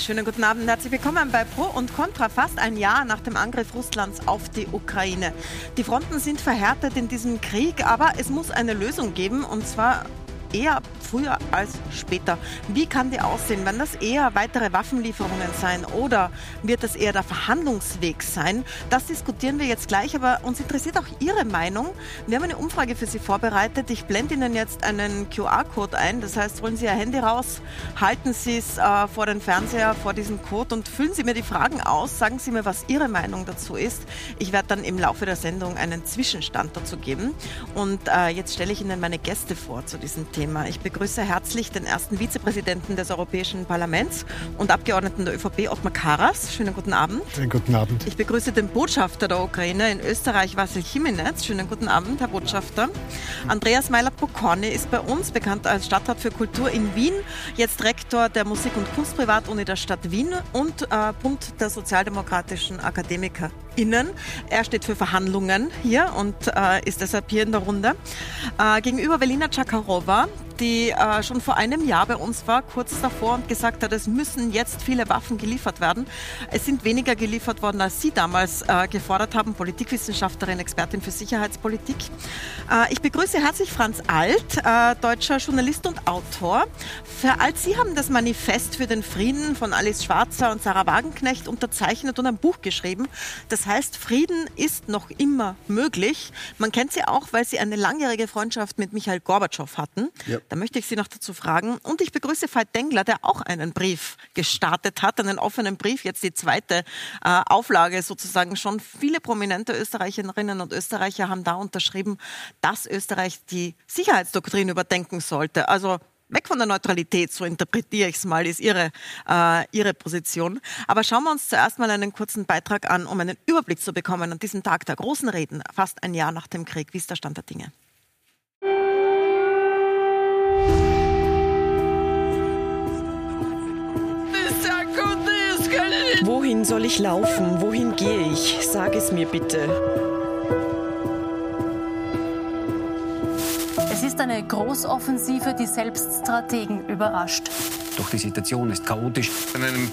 Schönen guten Abend, herzlich willkommen bei Pro und Contra. Fast ein Jahr nach dem Angriff Russlands auf die Ukraine. Die Fronten sind verhärtet in diesem Krieg, aber es muss eine Lösung geben und zwar eher früher als später. Wie kann die aussehen? Werden das eher weitere Waffenlieferungen sein oder wird das eher der Verhandlungsweg sein? Das diskutieren wir jetzt gleich, aber uns interessiert auch Ihre Meinung. Wir haben eine Umfrage für Sie vorbereitet. Ich blende Ihnen jetzt einen QR-Code ein. Das heißt, holen Sie Ihr Handy raus, halten Sie es äh, vor den Fernseher, vor diesem Code und füllen Sie mir die Fragen aus. Sagen Sie mir, was Ihre Meinung dazu ist. Ich werde dann im Laufe der Sendung einen Zwischenstand dazu geben. Und äh, jetzt stelle ich Ihnen meine Gäste vor zu diesem Thema. Thema. Ich begrüße herzlich den ersten Vizepräsidenten des Europäischen Parlaments und Abgeordneten der ÖVP, Ottmar Karas. Schönen guten Abend. Schönen guten Abend. Ich begrüße den Botschafter der Ukraine in Österreich, Vasil Jimenez. Schönen guten Abend, Herr Botschafter. Andreas Meiler-Pokorny ist bei uns, bekannt als Stadtrat für Kultur in Wien, jetzt Rektor der Musik- und Kunstprivatuni der Stadt Wien und äh, Bund der sozialdemokratischen Akademiker Innen. Er steht für Verhandlungen hier und äh, ist deshalb hier in der Runde. Äh, gegenüber Velina Czakarova, die äh, schon vor einem Jahr bei uns war, kurz davor und gesagt hat, es müssen jetzt viele Waffen geliefert werden. Es sind weniger geliefert worden, als Sie damals äh, gefordert haben, Politikwissenschaftlerin, Expertin für Sicherheitspolitik. Äh, ich begrüße herzlich Franz Alt, äh, deutscher Journalist und Autor. Für Alt, Sie haben das Manifest für den Frieden von Alice Schwarzer und Sarah Wagenknecht unterzeichnet und ein Buch geschrieben. Das heißt, Frieden ist noch immer möglich. Man kennt sie auch, weil sie eine langjährige Freundschaft mit Michael Gorbatschow hatten. Ja. Da möchte ich Sie noch dazu fragen. Und ich begrüße Veit Dengler, der auch einen Brief gestartet hat, einen offenen Brief, jetzt die zweite äh, Auflage sozusagen schon. Viele prominente Österreicherinnen und Österreicher haben da unterschrieben, dass Österreich die Sicherheitsdoktrin überdenken sollte. Also weg von der Neutralität, so interpretiere ich es mal, ist ihre, äh, ihre Position. Aber schauen wir uns zuerst mal einen kurzen Beitrag an, um einen Überblick zu bekommen an diesem Tag der großen Reden, fast ein Jahr nach dem Krieg. Wie ist der Stand der Dinge? Wohin soll ich laufen? Wohin gehe ich? Sag es mir bitte. Es ist eine Großoffensive, die selbst Strategen überrascht. Doch die Situation ist chaotisch. An einem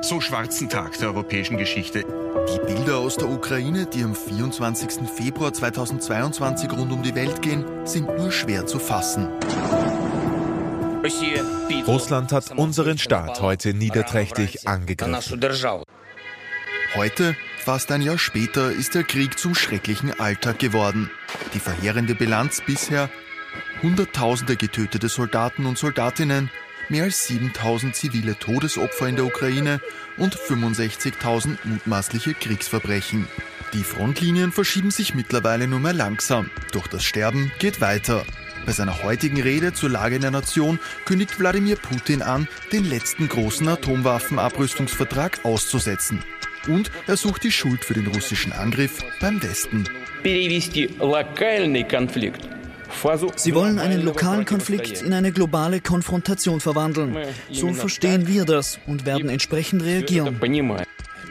so schwarzen Tag der europäischen Geschichte. Die Bilder aus der Ukraine, die am 24. Februar 2022 rund um die Welt gehen, sind nur schwer zu fassen. Russland hat unseren Staat heute niederträchtig angegriffen. Heute, fast ein Jahr später, ist der Krieg zum schrecklichen Alltag geworden. Die verheerende Bilanz bisher Hunderttausende getötete Soldaten und Soldatinnen, mehr als 7000 zivile Todesopfer in der Ukraine und 65.000 mutmaßliche Kriegsverbrechen. Die Frontlinien verschieben sich mittlerweile nur mehr langsam, doch das Sterben geht weiter. Bei seiner heutigen Rede zur Lage in der Nation kündigt Wladimir Putin an, den letzten großen Atomwaffenabrüstungsvertrag auszusetzen. Und er sucht die Schuld für den russischen Angriff beim Westen. Sie wollen einen lokalen Konflikt in eine globale Konfrontation verwandeln. So verstehen wir das und werden entsprechend reagieren.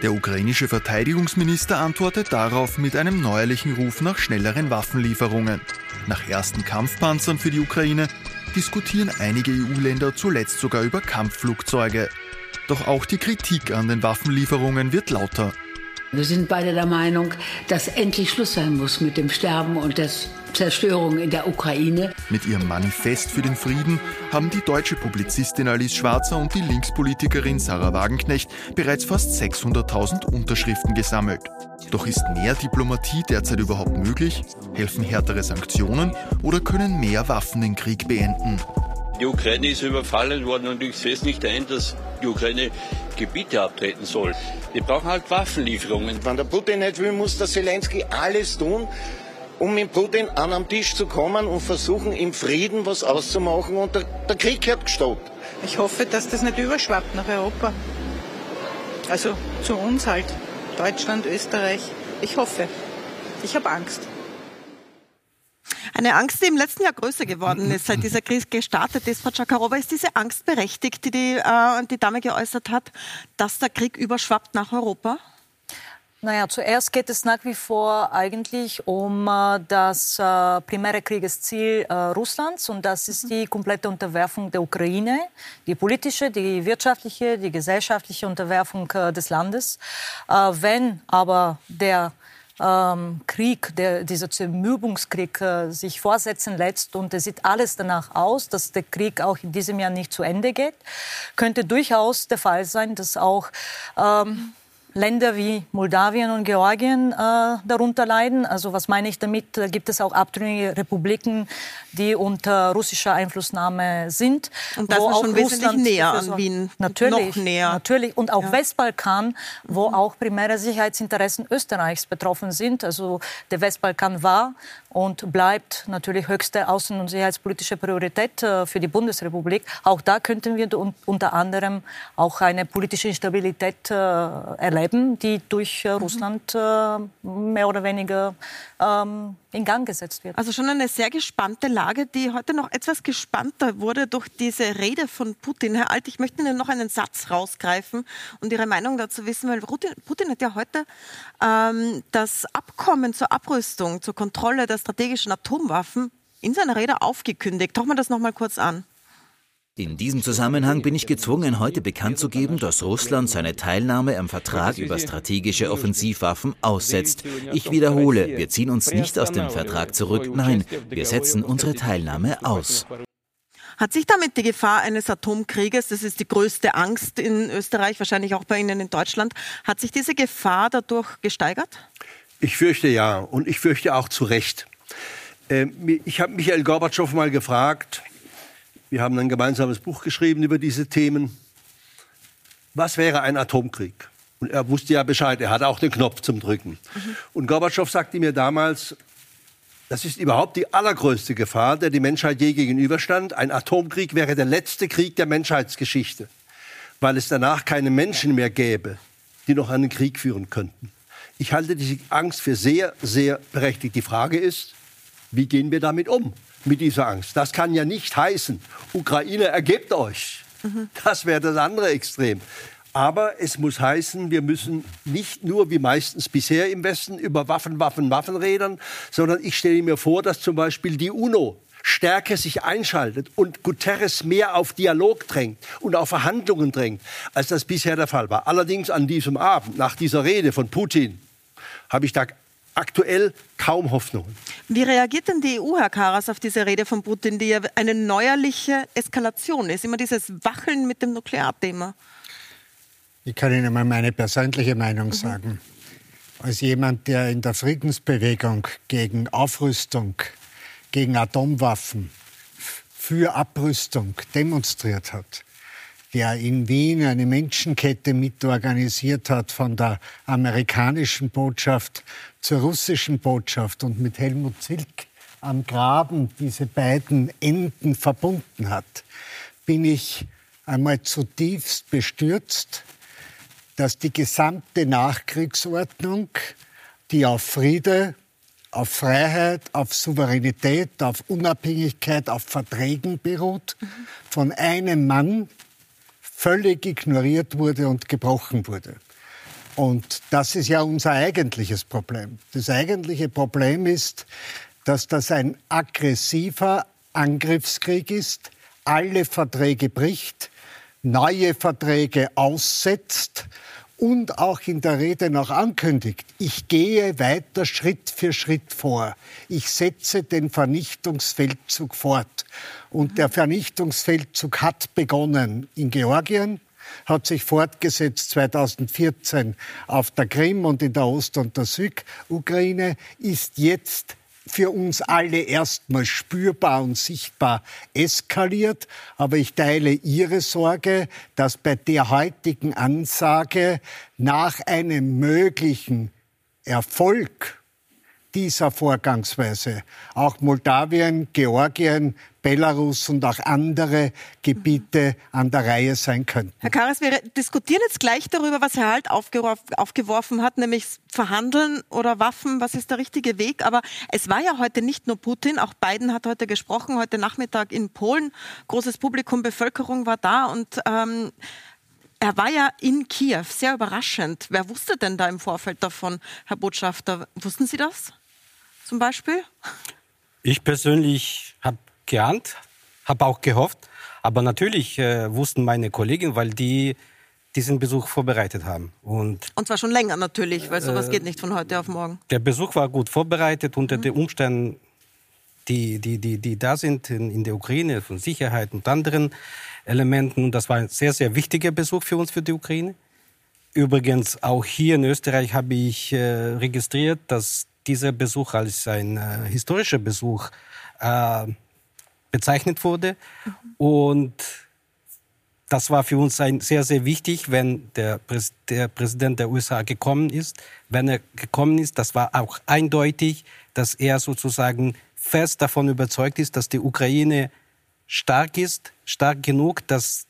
Der ukrainische Verteidigungsminister antwortet darauf mit einem neuerlichen Ruf nach schnelleren Waffenlieferungen. Nach ersten Kampfpanzern für die Ukraine diskutieren einige EU-Länder zuletzt sogar über Kampfflugzeuge. Doch auch die Kritik an den Waffenlieferungen wird lauter. Wir sind beide der Meinung, dass endlich Schluss sein muss mit dem Sterben und der Zerstörung in der Ukraine. Mit ihrem Manifest für den Frieden haben die deutsche Publizistin Alice Schwarzer und die Linkspolitikerin Sarah Wagenknecht bereits fast 600.000 Unterschriften gesammelt. Doch ist mehr Diplomatie derzeit überhaupt möglich? Helfen härtere Sanktionen oder können mehr Waffen den Krieg beenden? Die Ukraine ist überfallen worden und ich sehe es nicht ein, dass die Ukraine Gebiete abtreten soll. Die brauchen halt Waffenlieferungen. Wenn der Putin nicht will, muss der Zelensky alles tun, um mit Putin an am Tisch zu kommen und versuchen, im Frieden was auszumachen. Und der, der Krieg wird gestoppt. Ich hoffe, dass das nicht überschwappt nach Europa. Also zu uns halt. Deutschland, Österreich. Ich hoffe. Ich habe Angst. Eine Angst, die im letzten Jahr größer geworden ist, seit dieser Krise gestartet ist. Frau Chakarova, ist diese Angst berechtigt, die die, äh, die Dame geäußert hat, dass der Krieg überschwappt nach Europa? Naja, zuerst geht es nach wie vor eigentlich um äh, das äh, primäre Kriegesziel äh, Russlands und das ist die komplette Unterwerfung der Ukraine, die politische, die wirtschaftliche, die gesellschaftliche Unterwerfung äh, des Landes. Äh, wenn aber der ähm, Krieg, der, dieser Zermürbungskrieg äh, sich vorsetzen lässt und es sieht alles danach aus, dass der Krieg auch in diesem Jahr nicht zu Ende geht, könnte durchaus der Fall sein, dass auch ähm, Länder wie Moldawien und Georgien äh, darunter leiden. Also was meine ich damit? Da gibt es auch abtrünnige Republiken, die unter russischer Einflussnahme sind. Und das ist schon wesentlich näher an Wien. Natürlich, noch näher. natürlich. Und auch ja. Westbalkan, wo mhm. auch primäre Sicherheitsinteressen Österreichs betroffen sind. Also der Westbalkan war und bleibt natürlich höchste außen- und sicherheitspolitische Priorität äh, für die Bundesrepublik. Auch da könnten wir unter anderem auch eine politische Instabilität äh, erleben, die durch äh, Russland mehr oder weniger ähm, in Gang gesetzt wird. Also schon eine sehr gespannte Lage, die heute noch etwas gespannter wurde durch diese Rede von Putin. Herr Alt, ich möchte Ihnen noch einen Satz rausgreifen und Ihre Meinung dazu wissen, weil Putin hat ja heute ähm, das Abkommen zur Abrüstung, zur Kontrolle der strategischen Atomwaffen in seiner Rede aufgekündigt. Tauchen wir das noch mal kurz an. In diesem Zusammenhang bin ich gezwungen, heute bekannt zu geben, dass Russland seine Teilnahme am Vertrag über strategische Offensivwaffen aussetzt. Ich wiederhole, wir ziehen uns nicht aus dem Vertrag zurück, nein, wir setzen unsere Teilnahme aus. Hat sich damit die Gefahr eines Atomkrieges, das ist die größte Angst in Österreich, wahrscheinlich auch bei Ihnen in Deutschland, hat sich diese Gefahr dadurch gesteigert? Ich fürchte ja und ich fürchte auch zu Recht. Ähm, ich habe Michael Gorbatschow mal gefragt, wir haben ein gemeinsames Buch geschrieben über diese Themen. Was wäre ein Atomkrieg? Und er wusste ja Bescheid, er hatte auch den Knopf zum Drücken. Mhm. Und Gorbatschow sagte mir damals, das ist überhaupt die allergrößte Gefahr, der die Menschheit je gegenüberstand. Ein Atomkrieg wäre der letzte Krieg der Menschheitsgeschichte, weil es danach keine Menschen mehr gäbe, die noch einen Krieg führen könnten. Ich halte diese Angst für sehr, sehr berechtigt. Die Frage ist, wie gehen wir damit um? Mit dieser Angst. Das kann ja nicht heißen, Ukraine, ergebt euch. Das wäre das andere Extrem. Aber es muss heißen, wir müssen nicht nur wie meistens bisher im Westen über Waffen, Waffen, Waffen reden, sondern ich stelle mir vor, dass zum Beispiel die UNO stärker sich einschaltet und Guterres mehr auf Dialog drängt und auf Verhandlungen drängt, als das bisher der Fall war. Allerdings an diesem Abend, nach dieser Rede von Putin, habe ich da aktuell kaum Hoffnungen. Wie reagiert denn die EU, Herr Karas, auf diese Rede von Putin, die ja eine neuerliche Eskalation ist? Immer dieses Wacheln mit dem Nuklearthema. Ich kann Ihnen mal meine persönliche Meinung mhm. sagen. Als jemand, der in der Friedensbewegung gegen Aufrüstung, gegen Atomwaffen, für Abrüstung demonstriert hat, der in Wien eine Menschenkette mitorganisiert hat von der amerikanischen Botschaft zur russischen Botschaft und mit Helmut Zilk am Graben diese beiden Enden verbunden hat, bin ich einmal zutiefst bestürzt, dass die gesamte Nachkriegsordnung, die auf Friede, auf Freiheit, auf Souveränität, auf Unabhängigkeit, auf Verträgen beruht, mhm. von einem Mann völlig ignoriert wurde und gebrochen wurde. Und das ist ja unser eigentliches Problem. Das eigentliche Problem ist, dass das ein aggressiver Angriffskrieg ist, alle Verträge bricht, neue Verträge aussetzt und auch in der Rede noch ankündigt, ich gehe weiter Schritt für Schritt vor. Ich setze den Vernichtungsfeldzug fort. Und der Vernichtungsfeldzug hat begonnen in Georgien, hat sich fortgesetzt 2014 auf der Krim und in der Ost- und der Südukraine, ist jetzt für uns alle erstmal spürbar und sichtbar eskaliert. Aber ich teile Ihre Sorge, dass bei der heutigen Ansage nach einem möglichen Erfolg dieser Vorgangsweise auch Moldawien, Georgien, Belarus und auch andere Gebiete an der Reihe sein könnten. Herr Karas, wir diskutieren jetzt gleich darüber, was Herr Halt aufgeworfen hat, nämlich Verhandeln oder Waffen, was ist der richtige Weg? Aber es war ja heute nicht nur Putin, auch Biden hat heute gesprochen, heute Nachmittag in Polen. Großes Publikum, Bevölkerung war da und ähm, Er war ja in Kiew, sehr überraschend. Wer wusste denn da im Vorfeld davon, Herr Botschafter? Wussten Sie das zum Beispiel? Ich persönlich habe geahnt, habe auch gehofft. Aber natürlich äh, wussten meine Kollegen, weil die diesen Besuch vorbereitet haben. Und, und zwar schon länger natürlich, weil sowas äh, geht nicht von heute auf morgen. Der Besuch war gut vorbereitet unter mhm. den Umständen, die, die, die, die da sind in, in der Ukraine, von Sicherheit und anderen Elementen. Und das war ein sehr, sehr wichtiger Besuch für uns, für die Ukraine. Übrigens, auch hier in Österreich habe ich äh, registriert, dass dieser Besuch als ein äh, historischer Besuch äh, bezeichnet wurde. Mhm. Und das war für uns ein sehr, sehr wichtig, wenn der, Präs der Präsident der USA gekommen ist. Wenn er gekommen ist, das war auch eindeutig, dass er sozusagen fest davon überzeugt ist, dass die Ukraine stark ist, stark genug, dass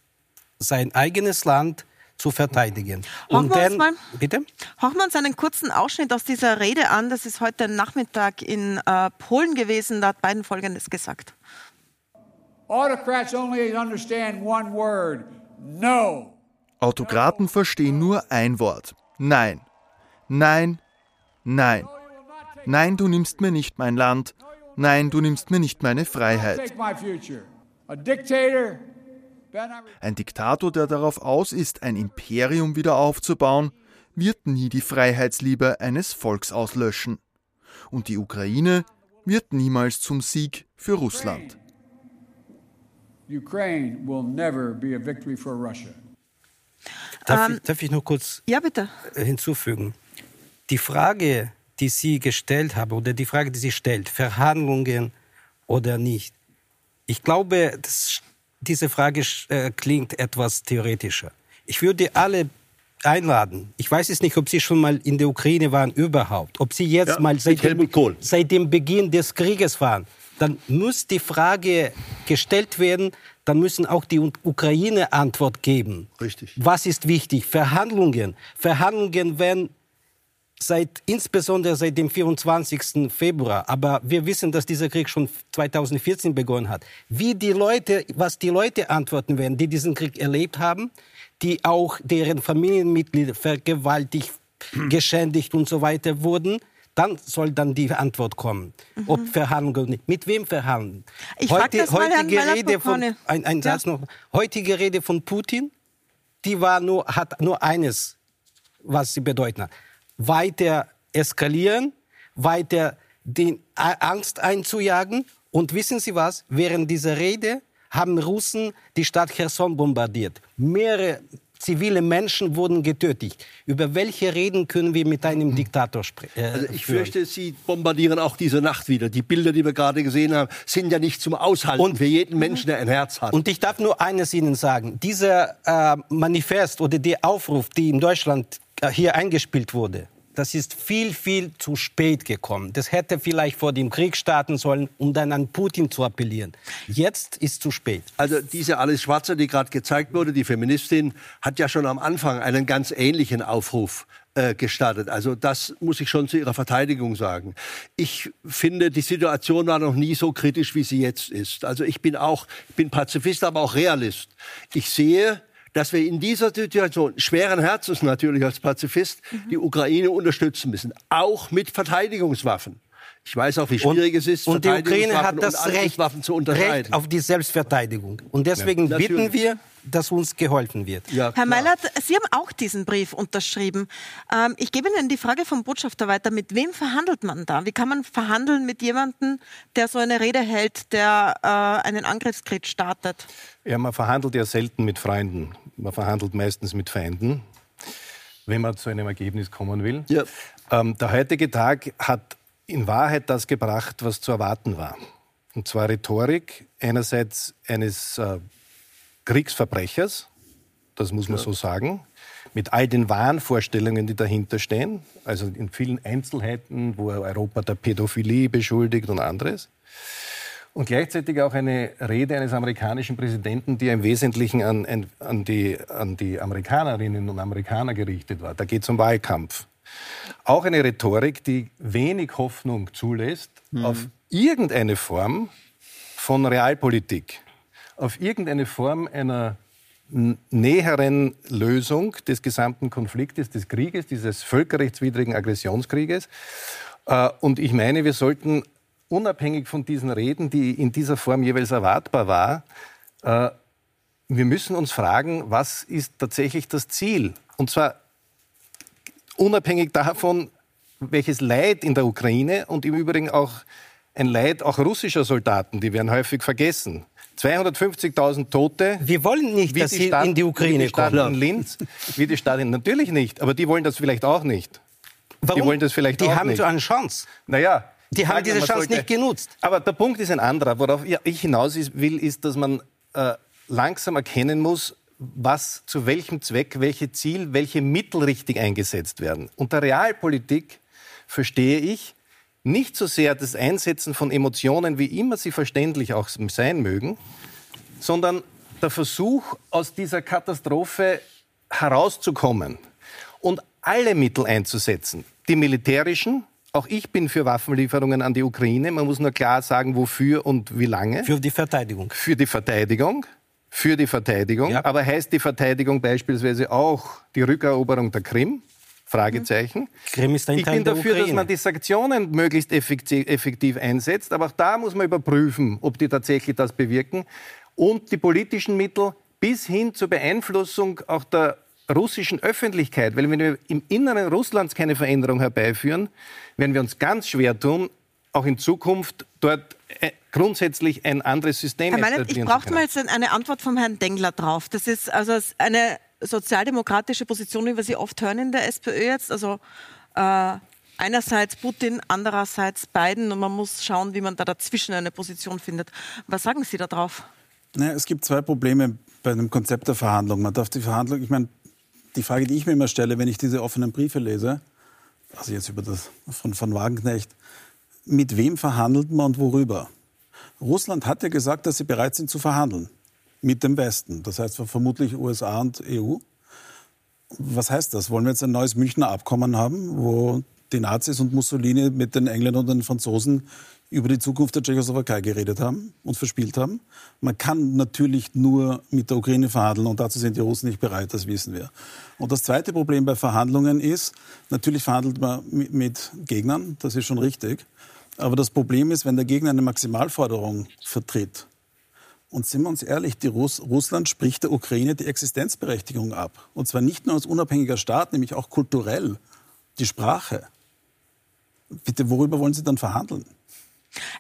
sein eigenes Land zu verteidigen. Und dann, mal, bitte? Hören wir uns einen kurzen Ausschnitt aus dieser Rede an. Das ist heute Nachmittag in äh, Polen gewesen. Da hat Biden Folgendes gesagt. Autokraten verstehen nur ein Wort. Nein. Nein. Nein. Nein, du nimmst mir nicht mein Land. Nein, du nimmst mir nicht meine Freiheit. Ein Diktator, der darauf aus ist, ein Imperium wieder aufzubauen, wird nie die Freiheitsliebe eines Volks auslöschen. Und die Ukraine wird niemals zum Sieg für Russland. Ukraine will never be a victory for Russia. Darf, ähm, ich, darf ich nur kurz ja, bitte. hinzufügen? Die Frage, die Sie gestellt haben, oder die Frage, die Sie stellt, Verhandlungen oder nicht, ich glaube, das, diese Frage äh, klingt etwas theoretischer. Ich würde alle einladen. Ich weiß es nicht, ob Sie schon mal in der Ukraine waren überhaupt, ob Sie jetzt ja, mal seit dem, seit dem Beginn des Krieges waren dann muss die Frage gestellt werden, dann müssen auch die Ukraine Antwort geben. Richtig. Was ist wichtig? Verhandlungen. Verhandlungen werden seit, insbesondere seit dem 24. Februar, aber wir wissen, dass dieser Krieg schon 2014 begonnen hat. Wie die Leute, was die Leute antworten werden, die diesen Krieg erlebt haben, die auch deren Familienmitglieder vergewaltigt, geschändigt und so weiter wurden, dann soll dann die Antwort kommen. Mhm. Ob verhandeln, mit wem verhandeln. Ich Heute, das mal heutige Herrn Rede von, ein, ein ja. Satz noch. Heutige Rede von Putin, die war nur, hat nur eines, was sie bedeuten hat. Weiter eskalieren, weiter den Angst einzujagen. Und wissen Sie was? Während dieser Rede haben Russen die Stadt Cherson bombardiert. Mehrere zivile Menschen wurden getötet. Über welche Reden können wir mit einem Diktator sprechen? Äh, also ich führen? fürchte, Sie bombardieren auch diese Nacht wieder. Die Bilder, die wir gerade gesehen haben, sind ja nicht zum Aushalten und, für jeden Menschen, der ein Herz hat. Und ich darf nur eines Ihnen sagen. Dieser äh, Manifest oder der Aufruf, die in Deutschland hier eingespielt wurde, das ist viel, viel zu spät gekommen. Das hätte vielleicht vor dem Krieg starten sollen, um dann an Putin zu appellieren. Jetzt ist zu spät. Also diese Alice Schwarzer, die gerade gezeigt wurde, die Feministin, hat ja schon am Anfang einen ganz ähnlichen Aufruf äh, gestartet. Also das muss ich schon zu ihrer Verteidigung sagen. Ich finde, die Situation war noch nie so kritisch, wie sie jetzt ist. Also ich bin auch, ich bin Pazifist, aber auch Realist. Ich sehe dass wir in dieser Situation schweren Herzens natürlich als Pazifist mhm. die Ukraine unterstützen müssen, auch mit Verteidigungswaffen. Ich weiß auch, wie schwierig und, es ist, und die Ukraine hat das Recht. Recht auf die Selbstverteidigung. Und deswegen ja, bitten wir, dass uns geholfen wird. Ja, Herr Meilert, Sie haben auch diesen Brief unterschrieben. Ähm, ich gebe Ihnen die Frage vom Botschafter weiter. Mit wem verhandelt man da? Wie kann man verhandeln mit jemandem, der so eine Rede hält, der äh, einen Angriffskrieg startet? Ja, man verhandelt ja selten mit Freunden. Man verhandelt meistens mit Feinden, wenn man zu einem Ergebnis kommen will. Ja. Ähm, der heutige Tag hat in Wahrheit das gebracht, was zu erwarten war. Und zwar Rhetorik einerseits eines äh, Kriegsverbrechers, das muss man ja. so sagen, mit all den wahren Vorstellungen, die dahinter stehen, also in vielen Einzelheiten, wo Europa der Pädophilie beschuldigt und anderes. Und gleichzeitig auch eine Rede eines amerikanischen Präsidenten, die im Wesentlichen an, an, die, an die Amerikanerinnen und Amerikaner gerichtet war. Da geht es um Wahlkampf. Auch eine Rhetorik, die wenig Hoffnung zulässt mhm. auf irgendeine Form von Realpolitik, auf irgendeine Form einer näheren Lösung des gesamten Konfliktes, des Krieges, dieses völkerrechtswidrigen Aggressionskrieges. Äh, und ich meine, wir sollten unabhängig von diesen Reden, die in dieser Form jeweils erwartbar war, äh, wir müssen uns fragen, was ist tatsächlich das Ziel? Und zwar unabhängig davon, welches Leid in der Ukraine und im Übrigen auch ein Leid auch russischer Soldaten, die werden häufig vergessen. 250.000 Tote. Wir wollen nicht, dass sie Stadt, in die Ukraine wie die Stadt kommen. In Linz, wie die Stadt in, natürlich nicht, aber die wollen das vielleicht auch nicht. Warum? Die wollen das vielleicht die auch haben nicht. so eine Chance. Naja. Die haben diese Chance sollte, nicht genutzt. Aber der Punkt ist ein anderer. Worauf ich hinaus will, ist, dass man äh, langsam erkennen muss, was zu welchem Zweck, welche Ziel, welche Mittel richtig eingesetzt werden. Unter Realpolitik verstehe ich nicht so sehr das Einsetzen von Emotionen, wie immer sie verständlich auch sein mögen, sondern der Versuch, aus dieser Katastrophe herauszukommen und alle Mittel einzusetzen. Die militärischen, auch ich bin für Waffenlieferungen an die Ukraine. Man muss nur klar sagen, wofür und wie lange. Für die Verteidigung. Für die Verteidigung. Für die Verteidigung. Ja. Aber heißt die Verteidigung beispielsweise auch die Rückeroberung der Krim? Fragezeichen. Krim ist ein ich bin dafür, dass man die Sanktionen möglichst effektiv einsetzt, aber auch da muss man überprüfen, ob die tatsächlich das bewirken. Und die politischen Mittel bis hin zur Beeinflussung auch der russischen Öffentlichkeit. Weil wenn wir im Inneren Russlands keine Veränderung herbeiführen, werden wir uns ganz schwer tun, auch in Zukunft dort äh, grundsätzlich ein anderes System Herr Meinert, ich brauche mal jetzt eine Antwort vom Herrn Dengler drauf. Das ist also eine sozialdemokratische Position, wie wir sie oft hören in der SPÖ jetzt. Also äh, einerseits Putin, andererseits Biden und man muss schauen, wie man da dazwischen eine Position findet. Was sagen Sie da drauf? Naja, es gibt zwei Probleme bei einem Konzept der Verhandlung. Man darf die Verhandlung, ich meine, die Frage, die ich mir immer stelle, wenn ich diese offenen Briefe lese, also jetzt über das von, von Wagenknecht, mit wem verhandelt man und worüber? Russland hat ja gesagt, dass sie bereit sind zu verhandeln mit dem Westen. Das heißt vermutlich USA und EU. Was heißt das? Wollen wir jetzt ein neues Münchner Abkommen haben, wo die Nazis und Mussolini mit den Engländern und den Franzosen über die Zukunft der Tschechoslowakei geredet haben und verspielt haben. Man kann natürlich nur mit der Ukraine verhandeln und dazu sind die Russen nicht bereit, das wissen wir. Und das zweite Problem bei Verhandlungen ist, natürlich verhandelt man mit Gegnern, das ist schon richtig. Aber das Problem ist, wenn der Gegner eine Maximalforderung vertritt, und sind wir uns ehrlich, Russ Russland spricht der Ukraine die Existenzberechtigung ab. Und zwar nicht nur als unabhängiger Staat, nämlich auch kulturell, die Sprache. Bitte, worüber wollen Sie dann verhandeln?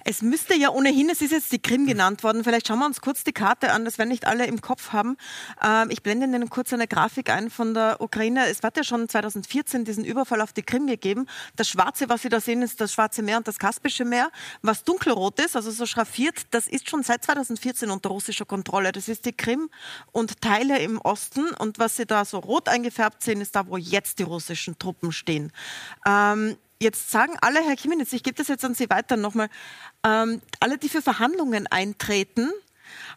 Es müsste ja ohnehin, es ist jetzt die Krim genannt worden, vielleicht schauen wir uns kurz die Karte an, das werden nicht alle im Kopf haben. Ähm, ich blende Ihnen kurz eine Grafik ein von der Ukraine. Es hat ja schon 2014 diesen Überfall auf die Krim gegeben. Das Schwarze, was Sie da sehen, ist das Schwarze Meer und das Kaspische Meer. Was dunkelrot ist, also so schraffiert, das ist schon seit 2014 unter russischer Kontrolle. Das ist die Krim und Teile im Osten. Und was Sie da so rot eingefärbt sehen, ist da, wo jetzt die russischen Truppen stehen. Ähm, Jetzt sagen alle, Herr Kiminitz, ich gebe das jetzt an Sie weiter nochmal, ähm, alle, die für Verhandlungen eintreten,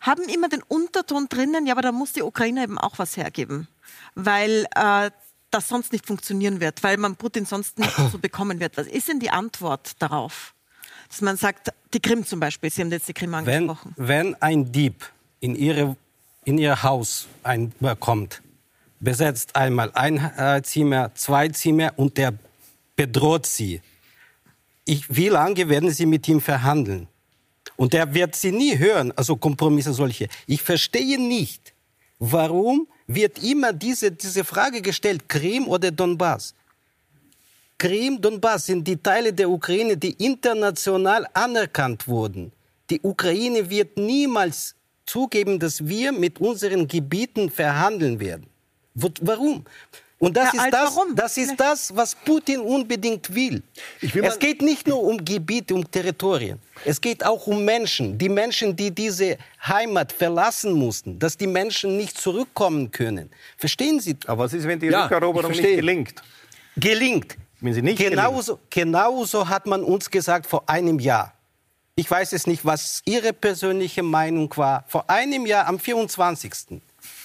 haben immer den Unterton drinnen, ja, aber da muss die Ukraine eben auch was hergeben, weil äh, das sonst nicht funktionieren wird, weil man Putin sonst nicht so bekommen wird. Was ist denn die Antwort darauf? Dass man sagt, die Krim zum Beispiel, Sie haben jetzt die Krim angesprochen. Wenn, wenn ein Dieb in, ihre, in ihr Haus kommt, besetzt einmal ein äh, Zimmer, zwei Zimmer und der bedroht sie. Ich, wie lange werden sie mit ihm verhandeln? Und er wird sie nie hören, also Kompromisse solche. Ich verstehe nicht, warum wird immer diese, diese Frage gestellt, Krim oder Donbass? Krim, Donbass sind die Teile der Ukraine, die international anerkannt wurden. Die Ukraine wird niemals zugeben, dass wir mit unseren Gebieten verhandeln werden. Warum? Und das, ja, ist, das, das ist das, was Putin unbedingt will. will es geht nicht nur um Gebiete, um Territorien. Es geht auch um Menschen. Die Menschen, die diese Heimat verlassen mussten, dass die Menschen nicht zurückkommen können. Verstehen Sie? Aber was ist, wenn die ja, Rückeroberung nicht gelingt? Gelingt. Wenn sie nicht genauso, genauso hat man uns gesagt vor einem Jahr. Ich weiß es nicht, was Ihre persönliche Meinung war. Vor einem Jahr am 24.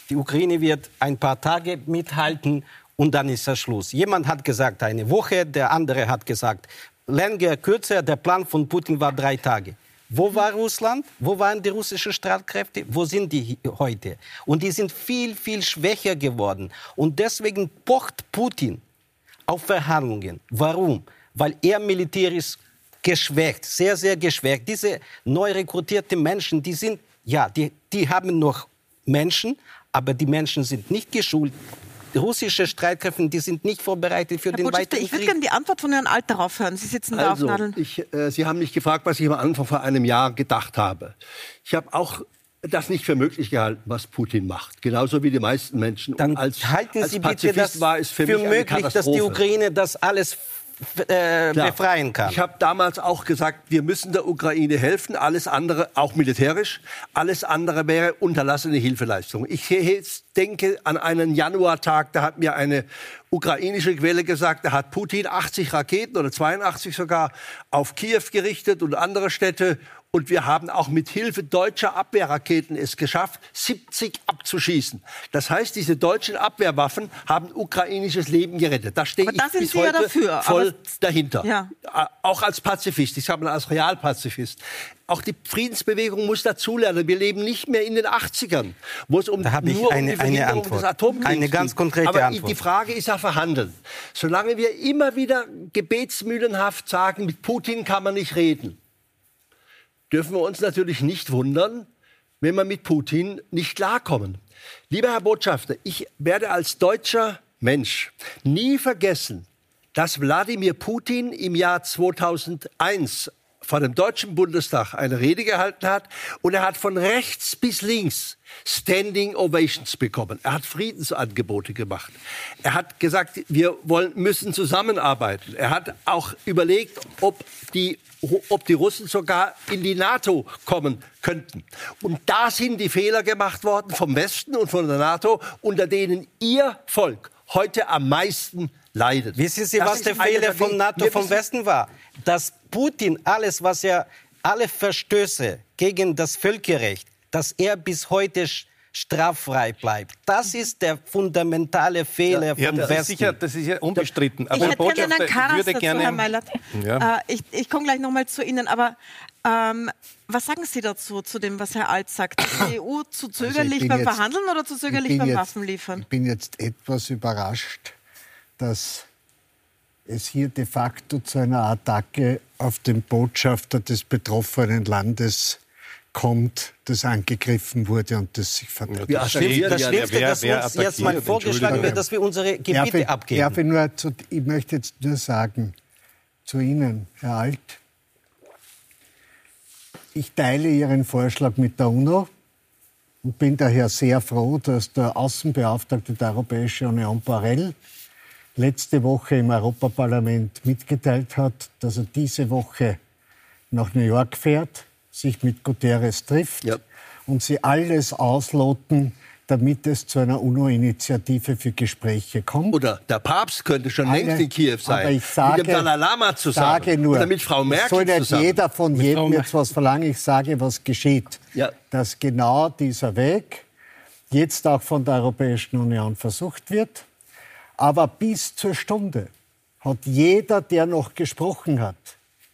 Die Ukraine wird ein paar Tage mithalten und dann ist das Schluss. Jemand hat gesagt eine Woche, der andere hat gesagt länger, kürzer. Der Plan von Putin war drei Tage. Wo war Russland? Wo waren die russischen Streitkräfte? Wo sind die heute? Und die sind viel, viel schwächer geworden. Und deswegen pocht Putin auf Verhandlungen. Warum? Weil er militärisch geschwächt, sehr, sehr geschwächt. Diese neu rekrutierten Menschen, die sind, ja, die, die haben noch Menschen, aber die Menschen sind nicht geschult. Die russische Streitkräfte, die sind nicht vorbereitet für Herr den Botschafter, weiteren ich würde gerne die Antwort von Herrn Alt darauf hören. Sie sitzen da Also, auf Nadeln. ich, äh, Sie haben mich gefragt, was ich am Anfang vor einem Jahr gedacht habe. Ich habe auch das nicht für möglich gehalten, was Putin macht. Genauso wie die meisten Menschen. Dann als, Halten als Sie bitte Pazifist das war es für, für möglich, dass die. Ukraine das alles äh, befreien kann? Ich habe damals auch gesagt, wir müssen der Ukraine helfen, alles andere, auch militärisch, alles andere wäre unterlassene Hilfeleistung. Ich denke an einen Januartag, da hat mir eine ukrainische Quelle gesagt, da hat Putin 80 Raketen oder 82 sogar auf Kiew gerichtet und andere Städte. Und wir haben auch mit Hilfe deutscher Abwehrraketen es geschafft, 70 abzuschießen. Das heißt, diese deutschen Abwehrwaffen haben ukrainisches Leben gerettet. Da stehe ich bis Sie ja heute dafür, voll aber- dahinter. Ja. Auch als Pazifist. Ich sage mal als Realpazifist. Auch die Friedensbewegung muss dazulernen. Wir leben nicht mehr in den 80ern, wo es um, Da habe ich nur eine- um die eine Antwort. des Atomkriegs Eine ganz ging. konkrete Aber Antwort. die Frage ist ja verhandeln. Solange wir immer wieder gebetsmühlenhaft sagen, mit Putin kann man nicht reden, dürfen wir uns natürlich nicht wundern, wenn wir mit Putin nicht klarkommen. Lieber Herr Botschafter, ich werde als deutscher Mensch nie vergessen, dass Wladimir Putin im Jahr 2001 vor dem Deutschen Bundestag eine Rede gehalten hat und er hat von rechts bis links Standing Ovations bekommen. Er hat Friedensangebote gemacht. Er hat gesagt, wir wollen, müssen zusammenarbeiten. Er hat auch überlegt, ob die, ob die Russen sogar in die NATO kommen könnten. Und da sind die Fehler gemacht worden vom Westen und von der NATO, unter denen ihr Volk heute am meisten leidet. Wissen Sie, Das was der Fehler Wege. NATO vom Westen war? Dass Putin alles, was er, alle Verstöße gegen das Völkerrecht, dass er bis heute straffrei bleibt. Das ist der fundamentale Fehler Ja, vom das Westen. ist sicher, das ist ja unbestritten. Ich Aber Herr hätte gerne Botschafter, einen Karas würde dazu, gerne, Herr Meilert. Ja. Äh, ich ich komme gleich nochmal zu Ihnen, aber ähm, was sagen Sie dazu, zu dem, was Herr Alt sagt? Ist die EU zu zögerlich Also beim jetzt- Verhandeln oder zu ich zögerlich beim jetzt- Waffenliefern? Ich bin jetzt etwas überrascht, dass es hier de facto zu einer Attacke auf den Botschafter des betroffenen Landes kommt, das angegriffen wurde und das sich verteidigt. das Schlimmste, das Schlimmste dass uns jetzt mal vorgeschlagen wird, dass wir unsere Darf Gebiete ich, abgeben. darf ich, nur zu, ich möchte jetzt nur sagen, zu Ihnen, Herr Alt, ich teile Ihren Vorschlag mit der UNO und bin daher sehr froh, dass der Außenbeauftragte der Europäischen Union Borrell letzte Woche im Europaparlament mitgeteilt hat, dass er diese Woche nach New York fährt, sich mit Guterres trifft und sie alles ausloten, damit es zu einer UNO-Initiative für Gespräche kommt. Oder der Papst könnte schon Alle- längst in Kiew sein. Aber ich sage, mit dem Dalai Lama zusammen. Sage nur, Oder mit Frau Merkel soll nicht zusammen. jeder von Mit jedem jetzt was verlangen. Ich sage, was geschieht. Ja. Dass genau dieser Weg jetzt auch von der Europäischen Union versucht wird. Aber bis zur Stunde hat jeder, der noch gesprochen hat,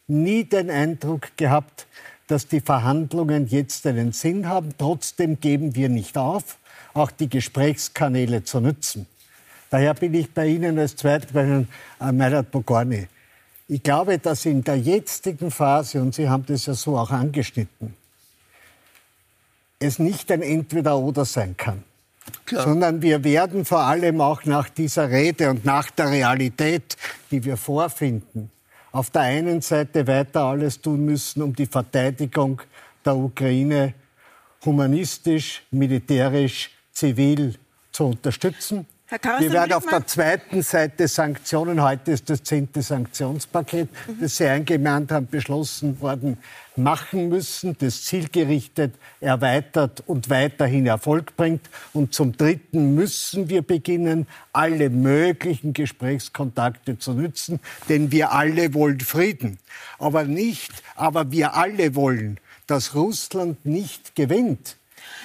nie den Eindruck gehabt, dass die Verhandlungen jetzt einen Sinn haben. Trotzdem geben wir nicht auf, auch die Gesprächskanäle zu nutzen. Daher bin ich bei Ihnen als Zweiter bei äh, Meirat Bogorni. Ich glaube, dass in der jetzigen Phase, und Sie haben das ja so auch angeschnitten, es nicht ein Entweder-Oder sein kann. Sondern wir werden vor allem auch nach dieser Rede und nach der Realität, die wir vorfinden, auf der einen Seite weiter alles tun müssen, um die Verteidigung der Ukraine humanistisch, militärisch, zivil zu unterstützen. Wir werden auf der zweiten Seite Sanktionen, heute ist das zehnte Sanktionspaket, das Sie eingemahnt haben, beschlossen worden, machen müssen, das zielgerichtet erweitert und weiterhin Erfolg bringt. Und zum Dritten müssen wir beginnen, alle möglichen Gesprächskontakte zu nützen, denn wir alle wollen Frieden. Aber nicht, aber wir alle wollen, dass Russland nicht gewinnt.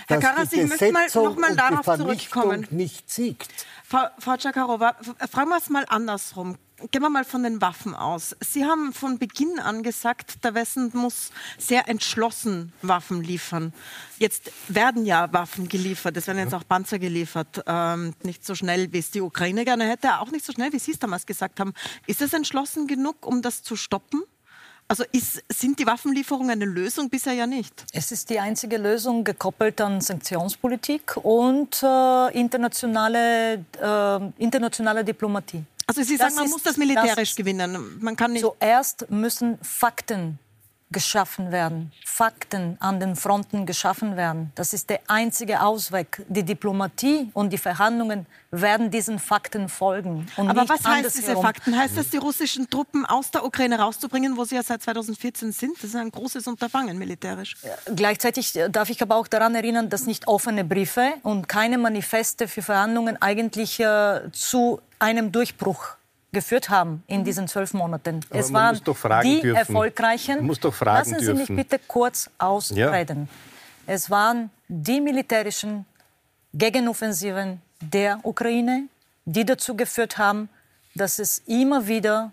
Herr Karas, ich möchte mal noch mal darauf zurückkommen. nicht siegt. Frau, Frau Tschakarova, f- fragen wir es mal andersrum. gehen wir mal von den Waffen aus. Sie haben von Beginn an gesagt, der Westen muss sehr entschlossen Waffen liefern. Jetzt werden ja Waffen geliefert, es werden jetzt auch Panzer geliefert. Ähm, nicht so schnell, wie es die Ukraine gerne hätte, auch nicht so schnell, wie Sie es damals gesagt haben. Ist es entschlossen genug, um das zu stoppen? Also ist, sind die Waffenlieferungen eine Lösung? Bisher ja nicht. Es ist die einzige Lösung, gekoppelt an Sanktionspolitik und äh, internationale, äh, internationale Diplomatie. Also Sie sagen, das man ist, muss das militärisch das gewinnen. Man kann nicht Zuerst müssen Fakten geschaffen werden, Fakten an den Fronten geschaffen werden. Das ist der einzige Ausweg. Die Diplomatie und die Verhandlungen werden diesen Fakten folgen. Aber was heißt diese Fakten? Heißt das, die russischen Truppen aus der Ukraine rauszubringen, wo sie ja seit 2014 sind? Das ist ein großes Unterfangen militärisch. Gleichzeitig darf ich aber auch daran erinnern, dass nicht offene Briefe und keine Manifeste für Verhandlungen eigentlich äh, zu einem Durchbruch geführt haben in diesen zwölf Monaten. Aber es waren die dürfen. erfolgreichen. Man muss doch fragen Lassen Sie dürfen. mich bitte kurz ausreden. Ja. Es waren die militärischen Gegenoffensiven der Ukraine, die dazu geführt haben, dass es immer wieder,